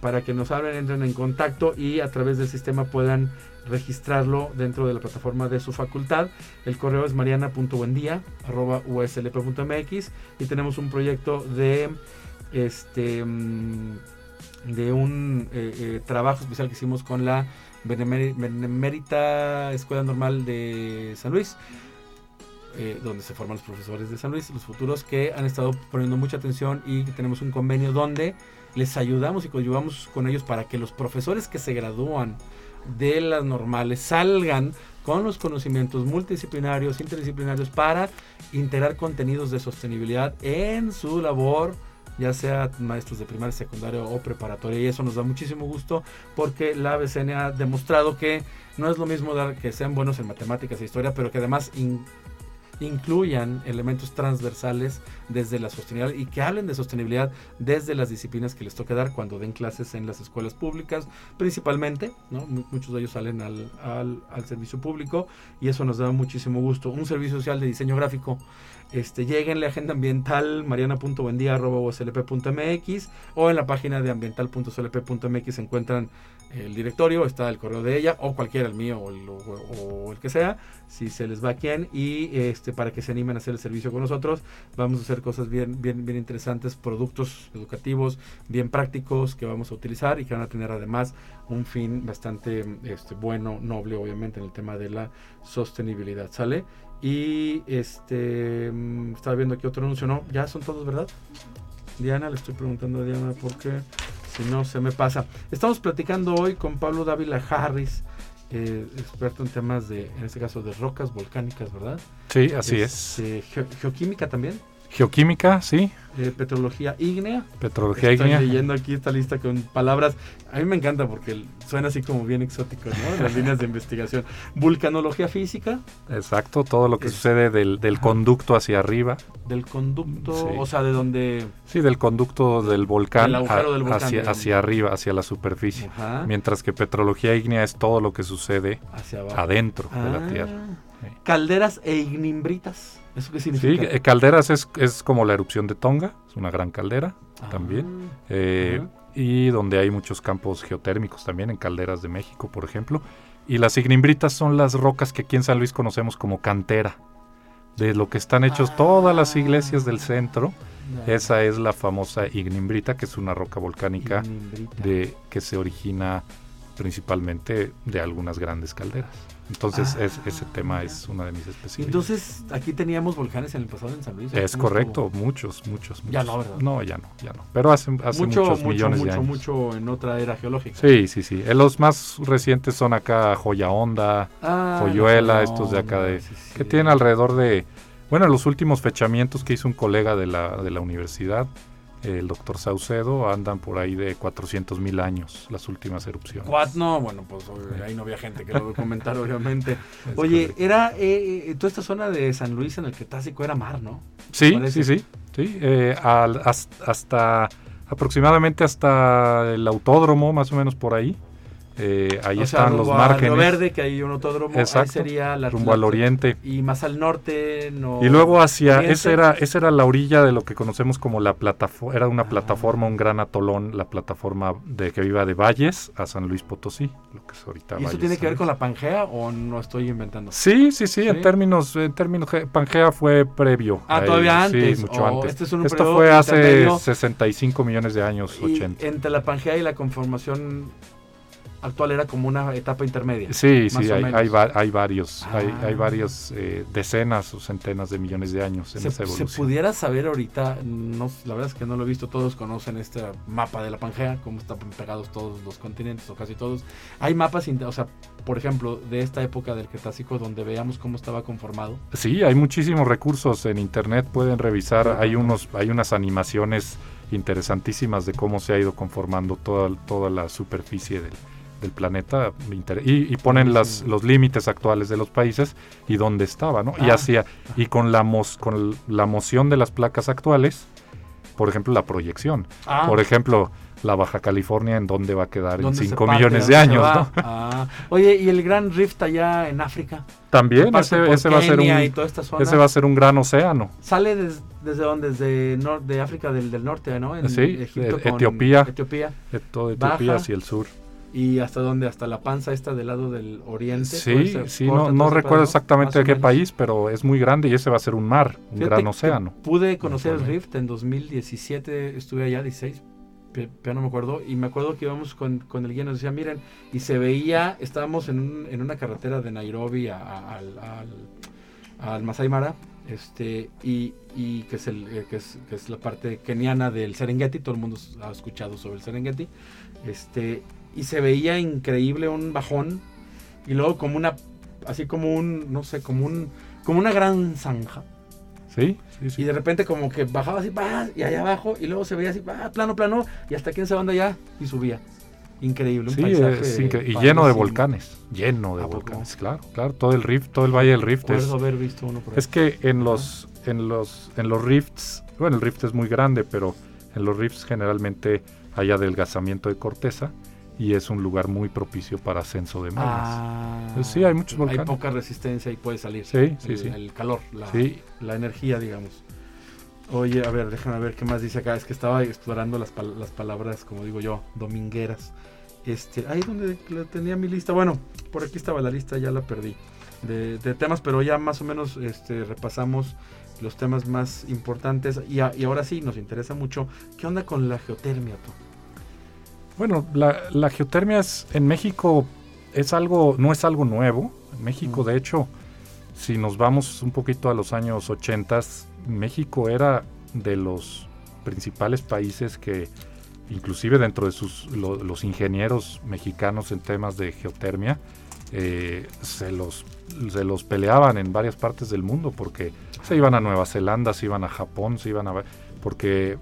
para que nos hablen, entren en contacto y a través del sistema puedan registrarlo dentro de la plataforma de su facultad. El correo es mariana.buendía.uslp.mx y tenemos un proyecto de este mm, de un eh, eh, trabajo especial que hicimos con la Benemérita Escuela Normal de San Luis eh, donde se forman los profesores de San Luis, los futuros que han estado poniendo mucha atención y tenemos un convenio donde les ayudamos y coayudamos con ellos para que los profesores que se gradúan de las normales salgan con los conocimientos multidisciplinarios, interdisciplinarios para integrar contenidos de sostenibilidad en su labor, ya sea maestros de primaria, secundaria o preparatoria. Y eso nos da muchísimo gusto porque la BCN ha demostrado que no es lo mismo dar que sean buenos en matemáticas e historia, pero que además in- incluyan elementos transversales desde la sostenibilidad y que hablen de sostenibilidad desde las disciplinas que les toca dar cuando den clases en las escuelas públicas, principalmente, muchos de ellos salen al, al- al servicio público y eso nos da muchísimo gusto. Un servicio social de diseño gráfico, este, lleguenle a agenda ambiental o en la página de ambiental.slp.mx encuentran el directorio, está el correo de ella o cualquiera, el mío o el, o el que sea, si se les va a quien y este para que se animen a hacer el servicio con nosotros. Vamos a hacer cosas bien, bien, bien interesantes, productos educativos bien prácticos que vamos a utilizar y que van a tener además un fin bastante este, bueno, noble, obviamente, en el tema de la sostenibilidad. ¿Sale? Y este mm, estaba viendo aquí otro anuncio, ¿no? Ya son todos, ¿verdad? Diana, le estoy preguntando a Diana porque si no se me pasa. Estamos platicando hoy con Pablo Dávila Harris, eh, experto en temas de, en este caso, de rocas volcánicas, ¿verdad? Sí, así es. Este, geo- geoquímica también, Geoquímica, sí. eh, petrología ígnea. Petrología Estoy ígnea. leyendo aquí esta lista con palabras. A mí me encanta porque suena así como bien exótico, ¿no? Las [laughs] líneas de investigación. Vulcanología física Exacto, todo lo que Es- sucede del, del conducto hacia arriba. del conducto, Sí. o sea, de donde. Sí, del conducto del volcán, Del agujero a- del volcán, hacia, arriba, hacia la superficie. Ajá, Mientras que petrología ígnea es todo lo que sucede hacia abajo. adentro de Ah. la Tierra. Sí. Calderas e ignimbritas. ¿Eso qué Sí, significa? eh, calderas es, es como la erupción de Tonga, es una gran caldera Ah, también. eh, ajá. y donde hay muchos campos geotérmicos también, en calderas de México, por ejemplo. Y las ignimbritas son las rocas que aquí en San Luis conocemos como cantera, de lo que están hechos todas las iglesias del centro. Esa es la famosa ignimbrita, que es una roca volcánica de, que se origina principalmente de algunas grandes calderas. Entonces Ah, es- ese tema es una de mis especialidades. Entonces, aquí teníamos volcanes en el pasado en San Luis. ¿o es correcto, estuvo? muchos, muchos, muchos. Ya no, ¿verdad? No, ya no, ya no. Pero hace, hace Mucho, muchos mucho, millones mucho, de años. mucho en otra era geológica. Sí, sí, sí. Eh, Los más recientes son acá Joya Honda, Ah, Joyuela, la estos de acá de- sí, sí. que tienen alrededor de, bueno, los últimos fechamientos que hizo un colega de la, de la universidad, el doctor Saucedo, andan por ahí de 400 mil años, las últimas erupciones. Cuat- no, bueno, pues ahí no había gente que lo va a comentar, obviamente. [laughs] Es Oye, correcto. era eh, eh, toda esta zona de San Luis en el Cretácico era mar, ¿no? Sí, sí, sí, sí. eh, al- has- hasta aproximadamente hasta el autódromo, más o menos por ahí. Eh, ahí O sea, están los márgenes. Verde, que hay un autódromo, ahí Exacto, sería la rumbo al oriente. Y más al norte, no. Y luego hacia, oriente. esa era, esa era la orilla de lo que conocemos como la plataforma, era una plataforma, un gran atolón, la plataforma de que iba de Valles a San Luis Potosí, lo que es ahorita ¿Y eso Valles, tiene que ver con la Pangea o no estoy inventando? Sí, sí, sí, ¿Sí? en términos, en términos, ge- Pangea fue previo. Ah, todavía antes, Sí, mucho o antes. este es un Esto fue hace intermedio. 65 millones de años, Y 80. entre la Pangea y la conformación actual era como una etapa intermedia. Sí, sí, hay, hay, va- hay varios, hay, Ah. hay varias eh, decenas o centenas de millones de años en Se, esa se evolución. pudiera saber ahorita, no, la verdad es que no lo he visto, todos conocen este mapa de la Pangea, cómo están pegados todos los continentes o casi todos. Hay mapas, o sea, por ejemplo, de esta época del Cretácico donde veamos cómo estaba conformado. Sí, hay muchísimos recursos en internet, pueden revisar, hay unos, hay unas animaciones interesantísimas de cómo se ha ido conformando toda, toda la superficie del, del planeta y, y ponen las, los límites actuales de los países y dónde estaba, ¿no? Y Ah. hacia, y con la mos- con la moción de las placas actuales, por ejemplo, la proyección. Ah, Por ejemplo, la Baja California en dónde va a quedar en ¿dónde se 5 parte? millones de ¿Dónde se años? ¿no? Ah, oye, y el gran rift allá en África. También ese, ese va a ser un ese va a ser un gran océano. Sale des- desde dónde, desde nor- de África del, del norte, ¿no? En Sí, Egipto Etiopía. Etiopía. Etiopía hacia el sur. ¿Y hasta dónde? ¿Hasta la panza esta del lado del oriente? Sí, sí, no, no recuerdo exactamente de qué menos. país, pero es muy grande y ese va a ser un mar, un Fíjate gran océano. Pude conocer el. Rift en 2017, estuve allá, 16, pe- pero no me acuerdo. Y me acuerdo que íbamos con, con el guía nos decía, miren, y se veía, estábamos en, un- en una carretera de Nairobi a- a- al, al, al Masai Mara, este, y, y que, es el, eh, que, es, que es la parte keniana del Serengeti, todo el mundo ha escuchado sobre el Serengeti, este, y se veía increíble un bajón, y luego como una, así como un, no sé, como un, como una gran zanja. Sí, sí, sí. Y de repente como que bajaba así, ¡pah! y allá abajo, y luego se veía así, ¡pah! plano, plano, y hasta quién se banda allá, y subía. increíble. Un Sí, paisaje es incre- y lleno de volcanes, lleno de ¿A poco? volcanes, claro, claro, todo el rift, todo el valle del rift es, Recuerdo haber visto uno por ahí. es que en los en los en los rifts, bueno, el rift es muy grande, pero en los rifts generalmente hay adelgazamiento de corteza y es un lugar muy propicio para ascenso de magmas. Ah, sí, hay muchos Hay volcanes. poca resistencia y puede salir. Sí, sí, el, sí. El calor, la, Sí. la energía, digamos. Oye, a ver, déjame ver qué más dice acá. Es que estaba explorando las, pal- las palabras, como digo yo, domingueras. Este, ahí donde la tenía mi lista. Bueno, por aquí estaba la lista, ya la perdí. De, de temas, pero ya más o menos este, repasamos los temas más importantes. Y, a- y ahora sí, nos interesa mucho. ¿Qué onda con la geotermia, tú? Bueno, la, la geotermia es, en México es algo, no es algo nuevo. En México, Mm. de hecho, si nos vamos un poquito a los años 80, México era de los principales países que, inclusive dentro de sus, lo- los ingenieros mexicanos en temas de geotermia, eh, se, los, se los peleaban en varias partes del mundo porque se iban a Nueva Zelanda, se iban a Japón, se iban a... porque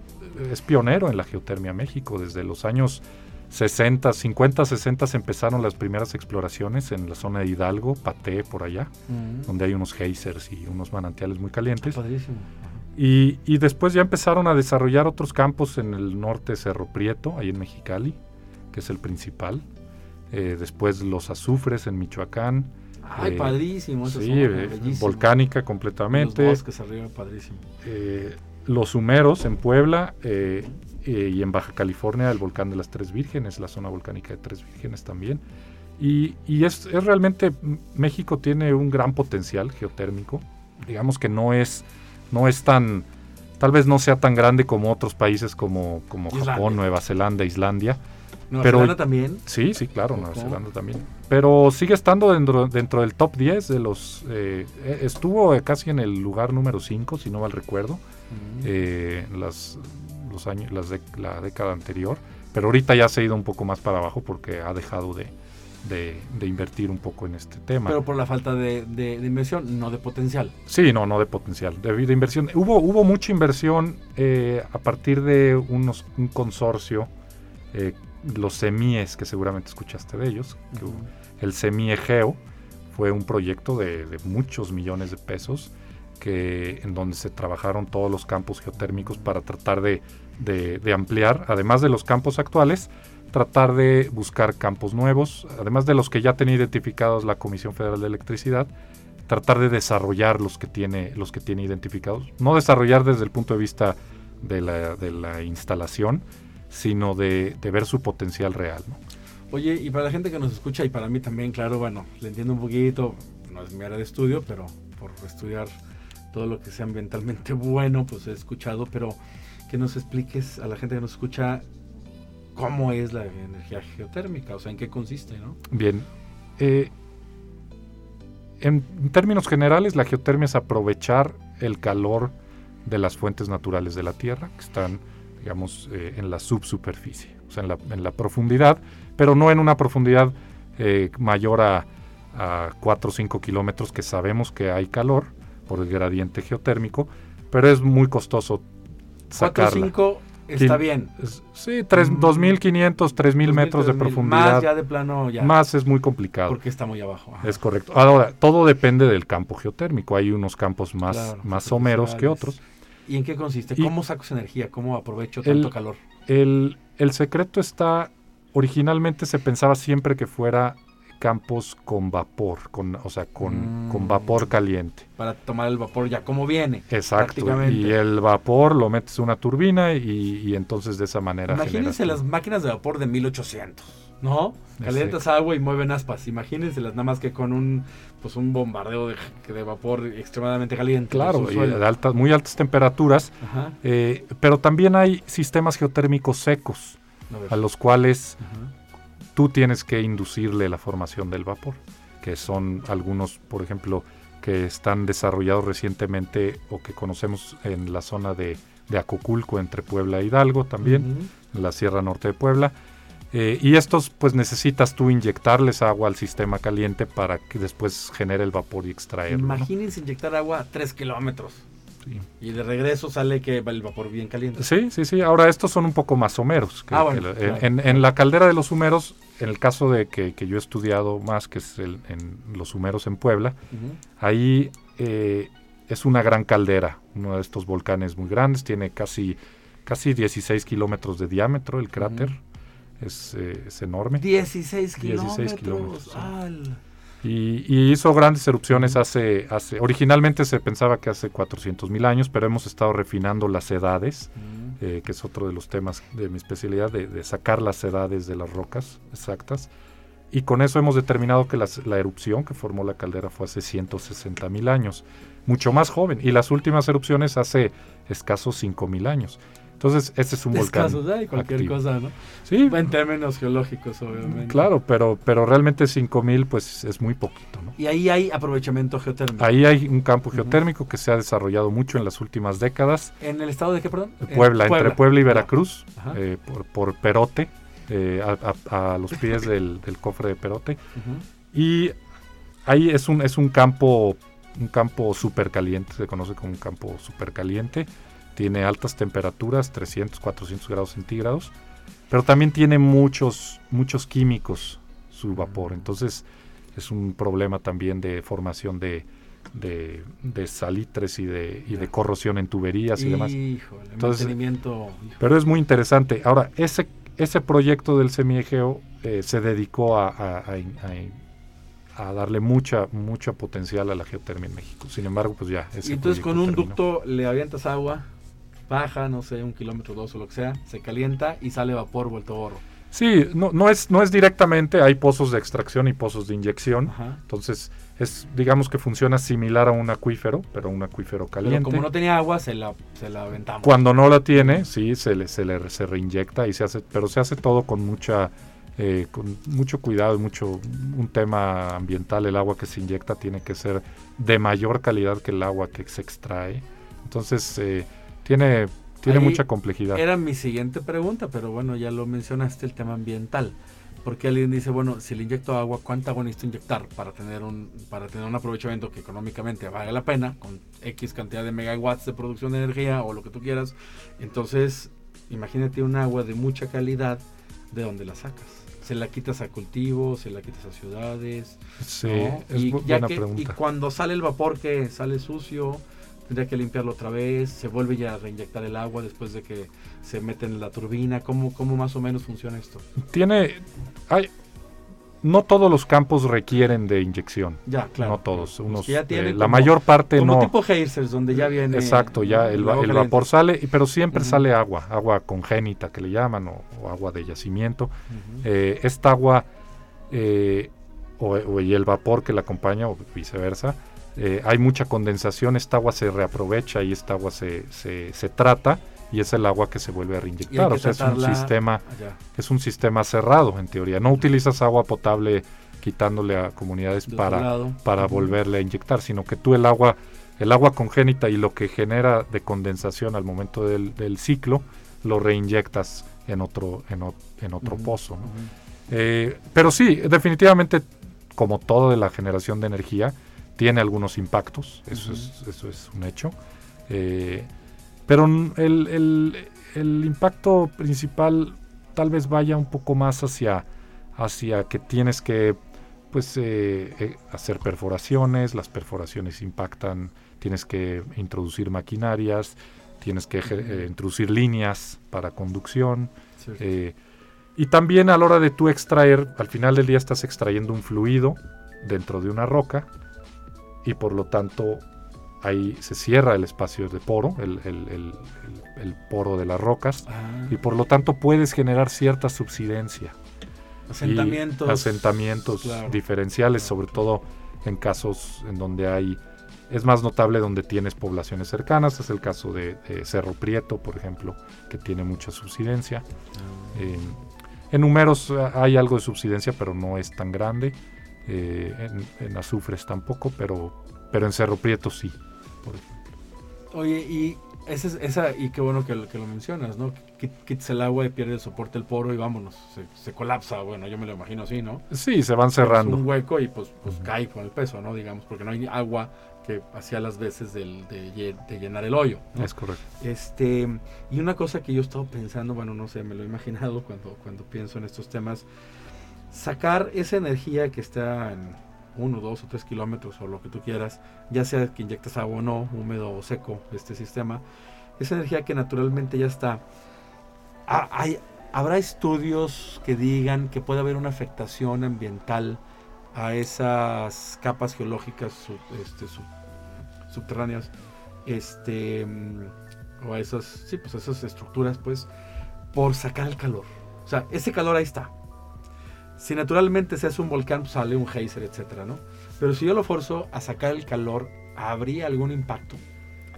es pionero en la geotermia México. Desde los años 60, 50, 60 se empezaron las primeras exploraciones en la zona de Hidalgo, Paté, por allá, donde hay unos geysers y unos manantiales muy calientes. Padrísimo. Y, y después ya empezaron a desarrollar otros campos en el norte, Cerro Prieto, ahí en Mexicali, que es el principal. Eh, después los azufres en Michoacán. Ay, Eh, padrísimo. Sí, eh, volcánica Los completamente. bosques arriba, padrísimo. Eh, los humeros en Puebla eh, eh, y en Baja California el volcán de las Tres Vírgenes, la zona volcánica de Tres Vírgenes también. Y, y es, es realmente, México tiene un gran potencial geotérmico. Digamos que no es, no es tan, tal vez no sea tan grande como otros países como, como Islandia. Japón, Nueva Zelanda, Islandia. Nueva Pero- Zelanda también. Sí, sí, claro, Nueva. Zelanda también. Pero sigue estando dentro, dentro del top 10 de los... eh, eh, estuvo eh, casi en el lugar número 5, si no mal recuerdo eh, en las, los años, las de- la década anterior, pero ahorita ya se ha ido un poco más para abajo porque ha dejado de, de- de invertir un poco en este tema. Pero por la falta de, de- inversión, no de potencial. sí, no, no de potencial, de, inversión. Hubo, hubo mucha inversión eh, a partir de unos, un consorcio, eh, los SEMIES, que seguramente escuchaste de ellos, que hubo- el SEMIEGEO fue un proyecto de, de muchos millones de pesos que, en donde se trabajaron todos los campos geotérmicos para tratar de, de- de ampliar, además de los campos actuales, tratar de buscar campos nuevos, además de los que ya tenía identificados la Comisión Federal de Electricidad, tratar de desarrollar los que tiene, los que tiene identificados. No desarrollar desde el punto de vista de la, de la instalación, sino de, de ver su potencial real. ¿no? Oye, y para la gente que nos escucha, y para mí también, claro, bueno, le entiendo un poquito, no es mi área de estudio, pero por estudiar todo lo que sea ambientalmente [laughs] bueno, pues he escuchado, pero que nos expliques a la gente que nos escucha cómo es la energía geotérmica, o sea, en qué consiste, ¿no? Bien. eh, en términos generales, la geotermia es aprovechar el calor de las fuentes naturales de la Tierra, que están, digamos, eh, en la subsuperficie, o sea, en la, profundidad, pero no en una profundidad eh, mayor a, a 4 o 5 kilómetros, que sabemos que hay calor por el gradiente geotérmico, pero es muy costoso 4 o sacarla. 5 está bien. Sí, tres- Mm. 2.500, 3.000 metros de 3.000, profundidad. Más ya de plano, ya. Más es muy complicado. Porque está muy abajo. ajá. Es correcto. Ahora, todo depende del campo geotérmico. Hay unos campos más, Claro, más someros que otros. ¿Y en qué consiste? Y- ¿Cómo saco esa energía? ¿Cómo aprovecho El- tanto calor? El, el secreto está, originalmente se pensaba siempre que fuera campos con vapor, con, o sea, con, Mm. con vapor caliente. Para tomar el vapor ya como viene. Exacto. Y el vapor lo metes en una turbina y, y entonces de esa manera Imagínense generas las máquinas de vapor de 1800, ¿no? Calientas agua y mueven aspas. Imagínense las nada más que con un pues un bombardeo de, de vapor extremadamente caliente. Claro, de y subsuelo. de altas, muy altas temperaturas, Ajá. eh, pero también hay sistemas geotérmicos secos, A los cuales Ajá. Tú tienes que inducirle la formación del vapor, que son algunos, por ejemplo, que están desarrollados recientemente o que conocemos en la zona de, de Acoculco, entre Puebla e Hidalgo también, en la Sierra Norte de Puebla. Eh, y estos, pues necesitas tú inyectarles agua al sistema caliente para que después genere el vapor y extraerlo. ¿no? Imagínense inyectar agua a 3 kilómetros. Sí. Y de regreso sale que va el vapor bien caliente. Sí, sí, sí. Ahora estos son un poco más someros. que- Ah, bueno, claro. en, en la caldera de los humeros, en el caso de que, que yo he estudiado más, que es el- en los humeros en Puebla, ahí eh, es una gran caldera, uno de estos volcanes muy grandes, tiene casi, casi 16 kilómetros de diámetro el cráter, es, eh, es enorme. 16 kilómetros. 16 kilómetros. Al- Y, y hizo grandes erupciones hace, hace, originalmente se pensaba que hace 400 mil años, pero hemos estado refinando las edades, eh, que es otro de los temas de mi especialidad, de, de sacar las edades de las rocas exactas. Y con eso hemos determinado que las- la erupción que formó la caldera fue hace 160 mil años, mucho más joven. Y las últimas erupciones hace escasos 5 mil años. Entonces, este es un volcán. Escasos, ¿eh? cualquier activo. cosa, ¿no? Sí, En términos geológicos, obviamente. claro, pero, pero realmente 5 mil pues es muy poquito. ¿no? Y ahí hay aprovechamiento geotérmico. Ahí hay un campo geotérmico que se ha desarrollado mucho en las últimas décadas. ¿En el estado de qué, perdón? En Puebla, entre Puebla y Veracruz, eh, por, por Perote, eh, a, a- a los pies del, del cofre de Perote. Ujú. Y ahí es un, es un campo, un campo súper caliente, se conoce como un campo súper caliente. Tiene altas temperaturas, 300, 400 grados centígrados, pero también tiene muchos, muchos químicos su vapor. Entonces es un problema también de formación de, de, de salitres y de, y de corrosión en tuberías y demás. Híjole, Entonces, mantenimiento. Pero es muy interesante. Ahora, ese, ese proyecto del semiegeo eh, se dedicó a, a- a- a- a darle mucha, mucha potencial a la geotermia en México. Sin embargo, pues ya. ese Y entonces con un terminó. ducto le avientas agua, baja, no sé, un kilómetro, dos o lo que sea, se calienta y sale vapor vuelto borro. Sí, no, no, es, no es directamente, hay pozos de extracción y pozos de inyección. Ajá. Entonces, es, digamos que funciona similar a un acuífero, pero un acuífero Pero caliente. como no tenía agua, se la, se la aventamos. Cuando no la tiene, sí, se le, se le se reinyecta y se hace, pero se hace todo con mucha, eh, con mucho cuidado y mucho, un tema ambiental. El agua que se inyecta tiene que ser de mayor calidad que el agua que se extrae. Entonces, eh, tiene, tiene Ahí mucha complejidad. Era mi siguiente pregunta, pero bueno, ya lo mencionaste, el tema ambiental. Porque alguien dice, bueno, si le inyecto agua, ¿cuánta agua necesito inyectar para tener un para tener un aprovechamiento que económicamente vale la pena, con X cantidad de megawatts de producción de energía o lo que tú quieras? Entonces, imagínate un agua de mucha calidad, ¿de dónde la sacas? ¿Se la quitas a cultivos? ¿Se la quitas a ciudades? Sí, ¿no? es y, bu- ya buena que- y pregunta. cuando sale el vapor que sale sucio, tendría que limpiarlo otra vez, se vuelve ya a reinyectar el agua después de que se mete en la turbina. ¿Cómo, cómo más o menos funciona esto? Tiene, hay, no todos los campos requieren de inyección. Ya, claro. No todos, unos, ya eh, tienen la como- mayor parte Como no. tipo geysers, donde ya viene. Exacto, ya el, el vapor sale, pero siempre Ujú. sale agua, agua congénita que le llaman, o, o agua de yacimiento. Ujú. Eh, esta agua eh, o, o- y el vapor que la acompaña, o viceversa, eh, hay mucha condensación, esta agua se reaprovecha y esta agua se, se, se trata y es el agua que se vuelve a reinyectar. O sea, es un sistema, es un sistema cerrado en teoría. No utilizas agua potable quitándole a comunidades de para, para volverle a inyectar, sino que tú el agua, el agua congénita y lo que genera de condensación al momento del, del ciclo, lo reinyectas en otro, en, o- en otro pozo. Eh, pero sí, definitivamente, como todo de la generación de energía, tiene algunos impactos, eso, es, eso es un hecho. Eh, pero el, el- el impacto principal tal vez vaya un poco más hacia, hacia que tienes que pues eh, eh, hacer perforaciones, las perforaciones impactan, tienes que introducir maquinarias, tienes que introducir líneas para conducción. Y también a la hora de tú extraer, al final del día estás extrayendo un fluido dentro de una roca y por lo tanto ahí se cierra el espacio de poro, el, el- el- el- el poro de las rocas Ah, y por lo tanto puedes generar cierta subsidencia asentamientos. asentamientos claro. diferenciales, Claro, sobre claro. todo en casos en donde hay es más notable donde tienes poblaciones cercanas, es el caso de, de Cerro Prieto, por ejemplo, que tiene mucha subsidencia. Ah. Eh, en Humeros eh, hay algo de subsidencia, pero no es tan grande. Eh, en, en Azufres tampoco, pero, pero en Cerro Prieto sí. por ejemplo. Oye, y esa, es- esa, y qué bueno que, lo- que lo mencionas, ¿no? Quit- Quites el agua y pierde el soporte el poro y vámonos, se, se colapsa, bueno, yo me lo imagino así, ¿no? Sí, se van Es cerrando. un hueco y pues, pues Ujú. cae con el peso, ¿no? Digamos, porque no hay agua que hacía las veces del- de, de llenar el hoyo. ¿no? Es correcto. Este, y una cosa que yo he estado pensando, bueno, no sé, me lo he imaginado cuando, cuando pienso en estos temas, sacar esa energía que está en uno, dos o tres kilómetros o lo que tú quieras, ya sea que inyectes agua o no, húmedo o seco, este sistema, esa energía que naturalmente ya está. Ha- hay- ¿Habrá estudios que digan que puede haber una afectación ambiental a esas capas geológicas este, sub- subterráneas? Este, mm, o a esas, sí, pues esas estructuras, pues, por sacar el calor. O sea, ese calor ahí está. Si naturalmente se hace un volcán, pues sale un geyser, etcétera, ¿no? Pero si yo lo forzo a sacar el calor, ¿habría algún impacto?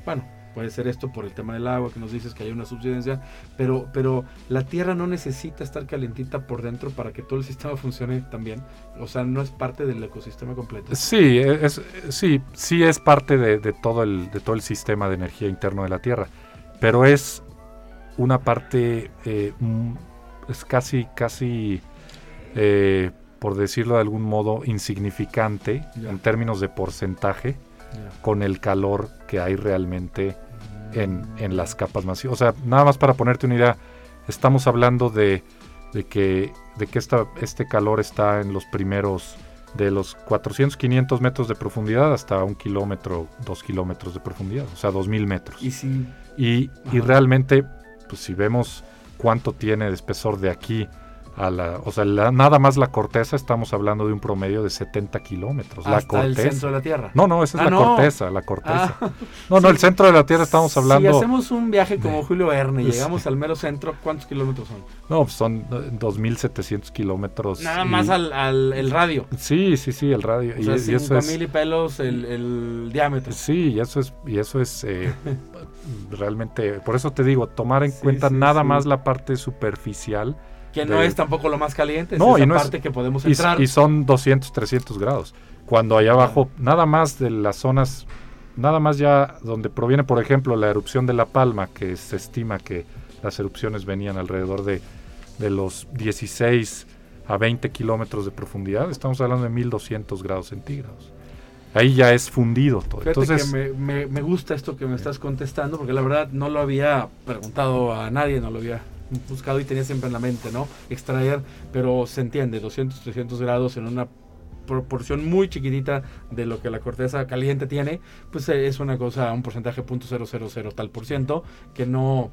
Bueno, puede ser esto por el tema del agua, que nos dices que hay una subsidencia, pero, pero la Tierra no necesita estar calentita por dentro para que todo el sistema funcione también. O sea, no es parte del ecosistema completo. Sí, es, sí, sí es parte de, todo el, de todo el sistema de energía interno de la Tierra, pero es una parte, eh, es casi, casi, eh, por decirlo de algún modo, insignificante en términos de porcentaje con el calor que hay realmente en, en las capas masivas. O sea, nada más para ponerte una idea, estamos hablando de, de que, de que esta, este calor está en los primeros, de los 400, 500 metros de profundidad hasta un kilómetro, dos kilómetros de profundidad, o sea, 2000 metros. Y si Y, y realmente, pues si vemos cuánto tiene de espesor de aquí a la, o sea, la- nada más la corteza, estamos hablando de un promedio de 70 kilómetros. la hasta el corteza. centro de la Tierra. No, no, esa es Ah, la no. corteza, la corteza. Ah, no, no, sí. el centro de la Tierra estamos hablando. Si hacemos un viaje como de- Julio Verne y Sí. llegamos al mero centro, ¿cuántos kilómetros son? No, pues son eh, 2.700 kilómetros. Nada y- más al, al- el radio. Sí, sí, sí, el radio. O y, sea, y eso 5000 es. y pelos el, el diámetro. Sí, y eso es, y eso es eh, [laughs] realmente. Por eso te digo, tomar en Sí, cuenta nada más la parte superficial. Que no es tampoco lo más caliente, es No, esa y no es- parte que podemos Y, entrar. y son 200, 300 grados. Cuando allá abajo, nada más de las zonas, nada más ya donde proviene, por ejemplo, la erupción de La Palma, que se estima que las erupciones venían alrededor de, de los 16 a 20 kilómetros de profundidad, estamos hablando de 1200 grados centígrados. Ahí ya es fundido todo. Fíjate Entonces, que me, me- me gusta esto que me estás contestando, porque la verdad no lo había preguntado a nadie, no lo había buscado y tenía siempre en la mente, ¿no? Extraer, pero se entiende, 200, 300 grados en una proporción muy chiquitita de lo que la corteza caliente tiene, pues eh, es una cosa, un porcentaje .000 tal por ciento, que no,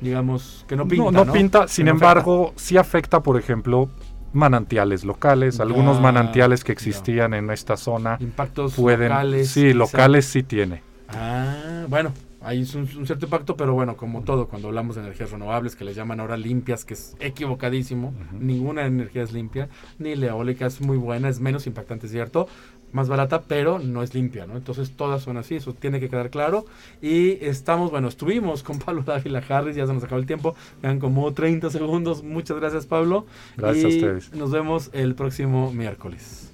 digamos, que no pinta, no, ¿no? pinta, sin no embargo, sí afecta, por ejemplo, manantiales locales, algunos manantiales que existían en esta zona Impactos pueden, locales. sí, locales sí tiene. Ah, bueno, hay un, un cierto impacto, pero bueno, como todo, cuando hablamos de energías renovables, que les llaman ahora limpias, que es equivocadísimo, ninguna energía es limpia, ni la eólica es muy buena, es menos impactante, es cierto, más barata, pero no es limpia, ¿no? Entonces todas son así, eso tiene que quedar claro. Y estamos, bueno, estuvimos con Pablo Dávila Harris, ya se nos acabó el tiempo, quedan como 30 segundos, muchas gracias Pablo. Gracias a ustedes. Nos vemos el próximo miércoles.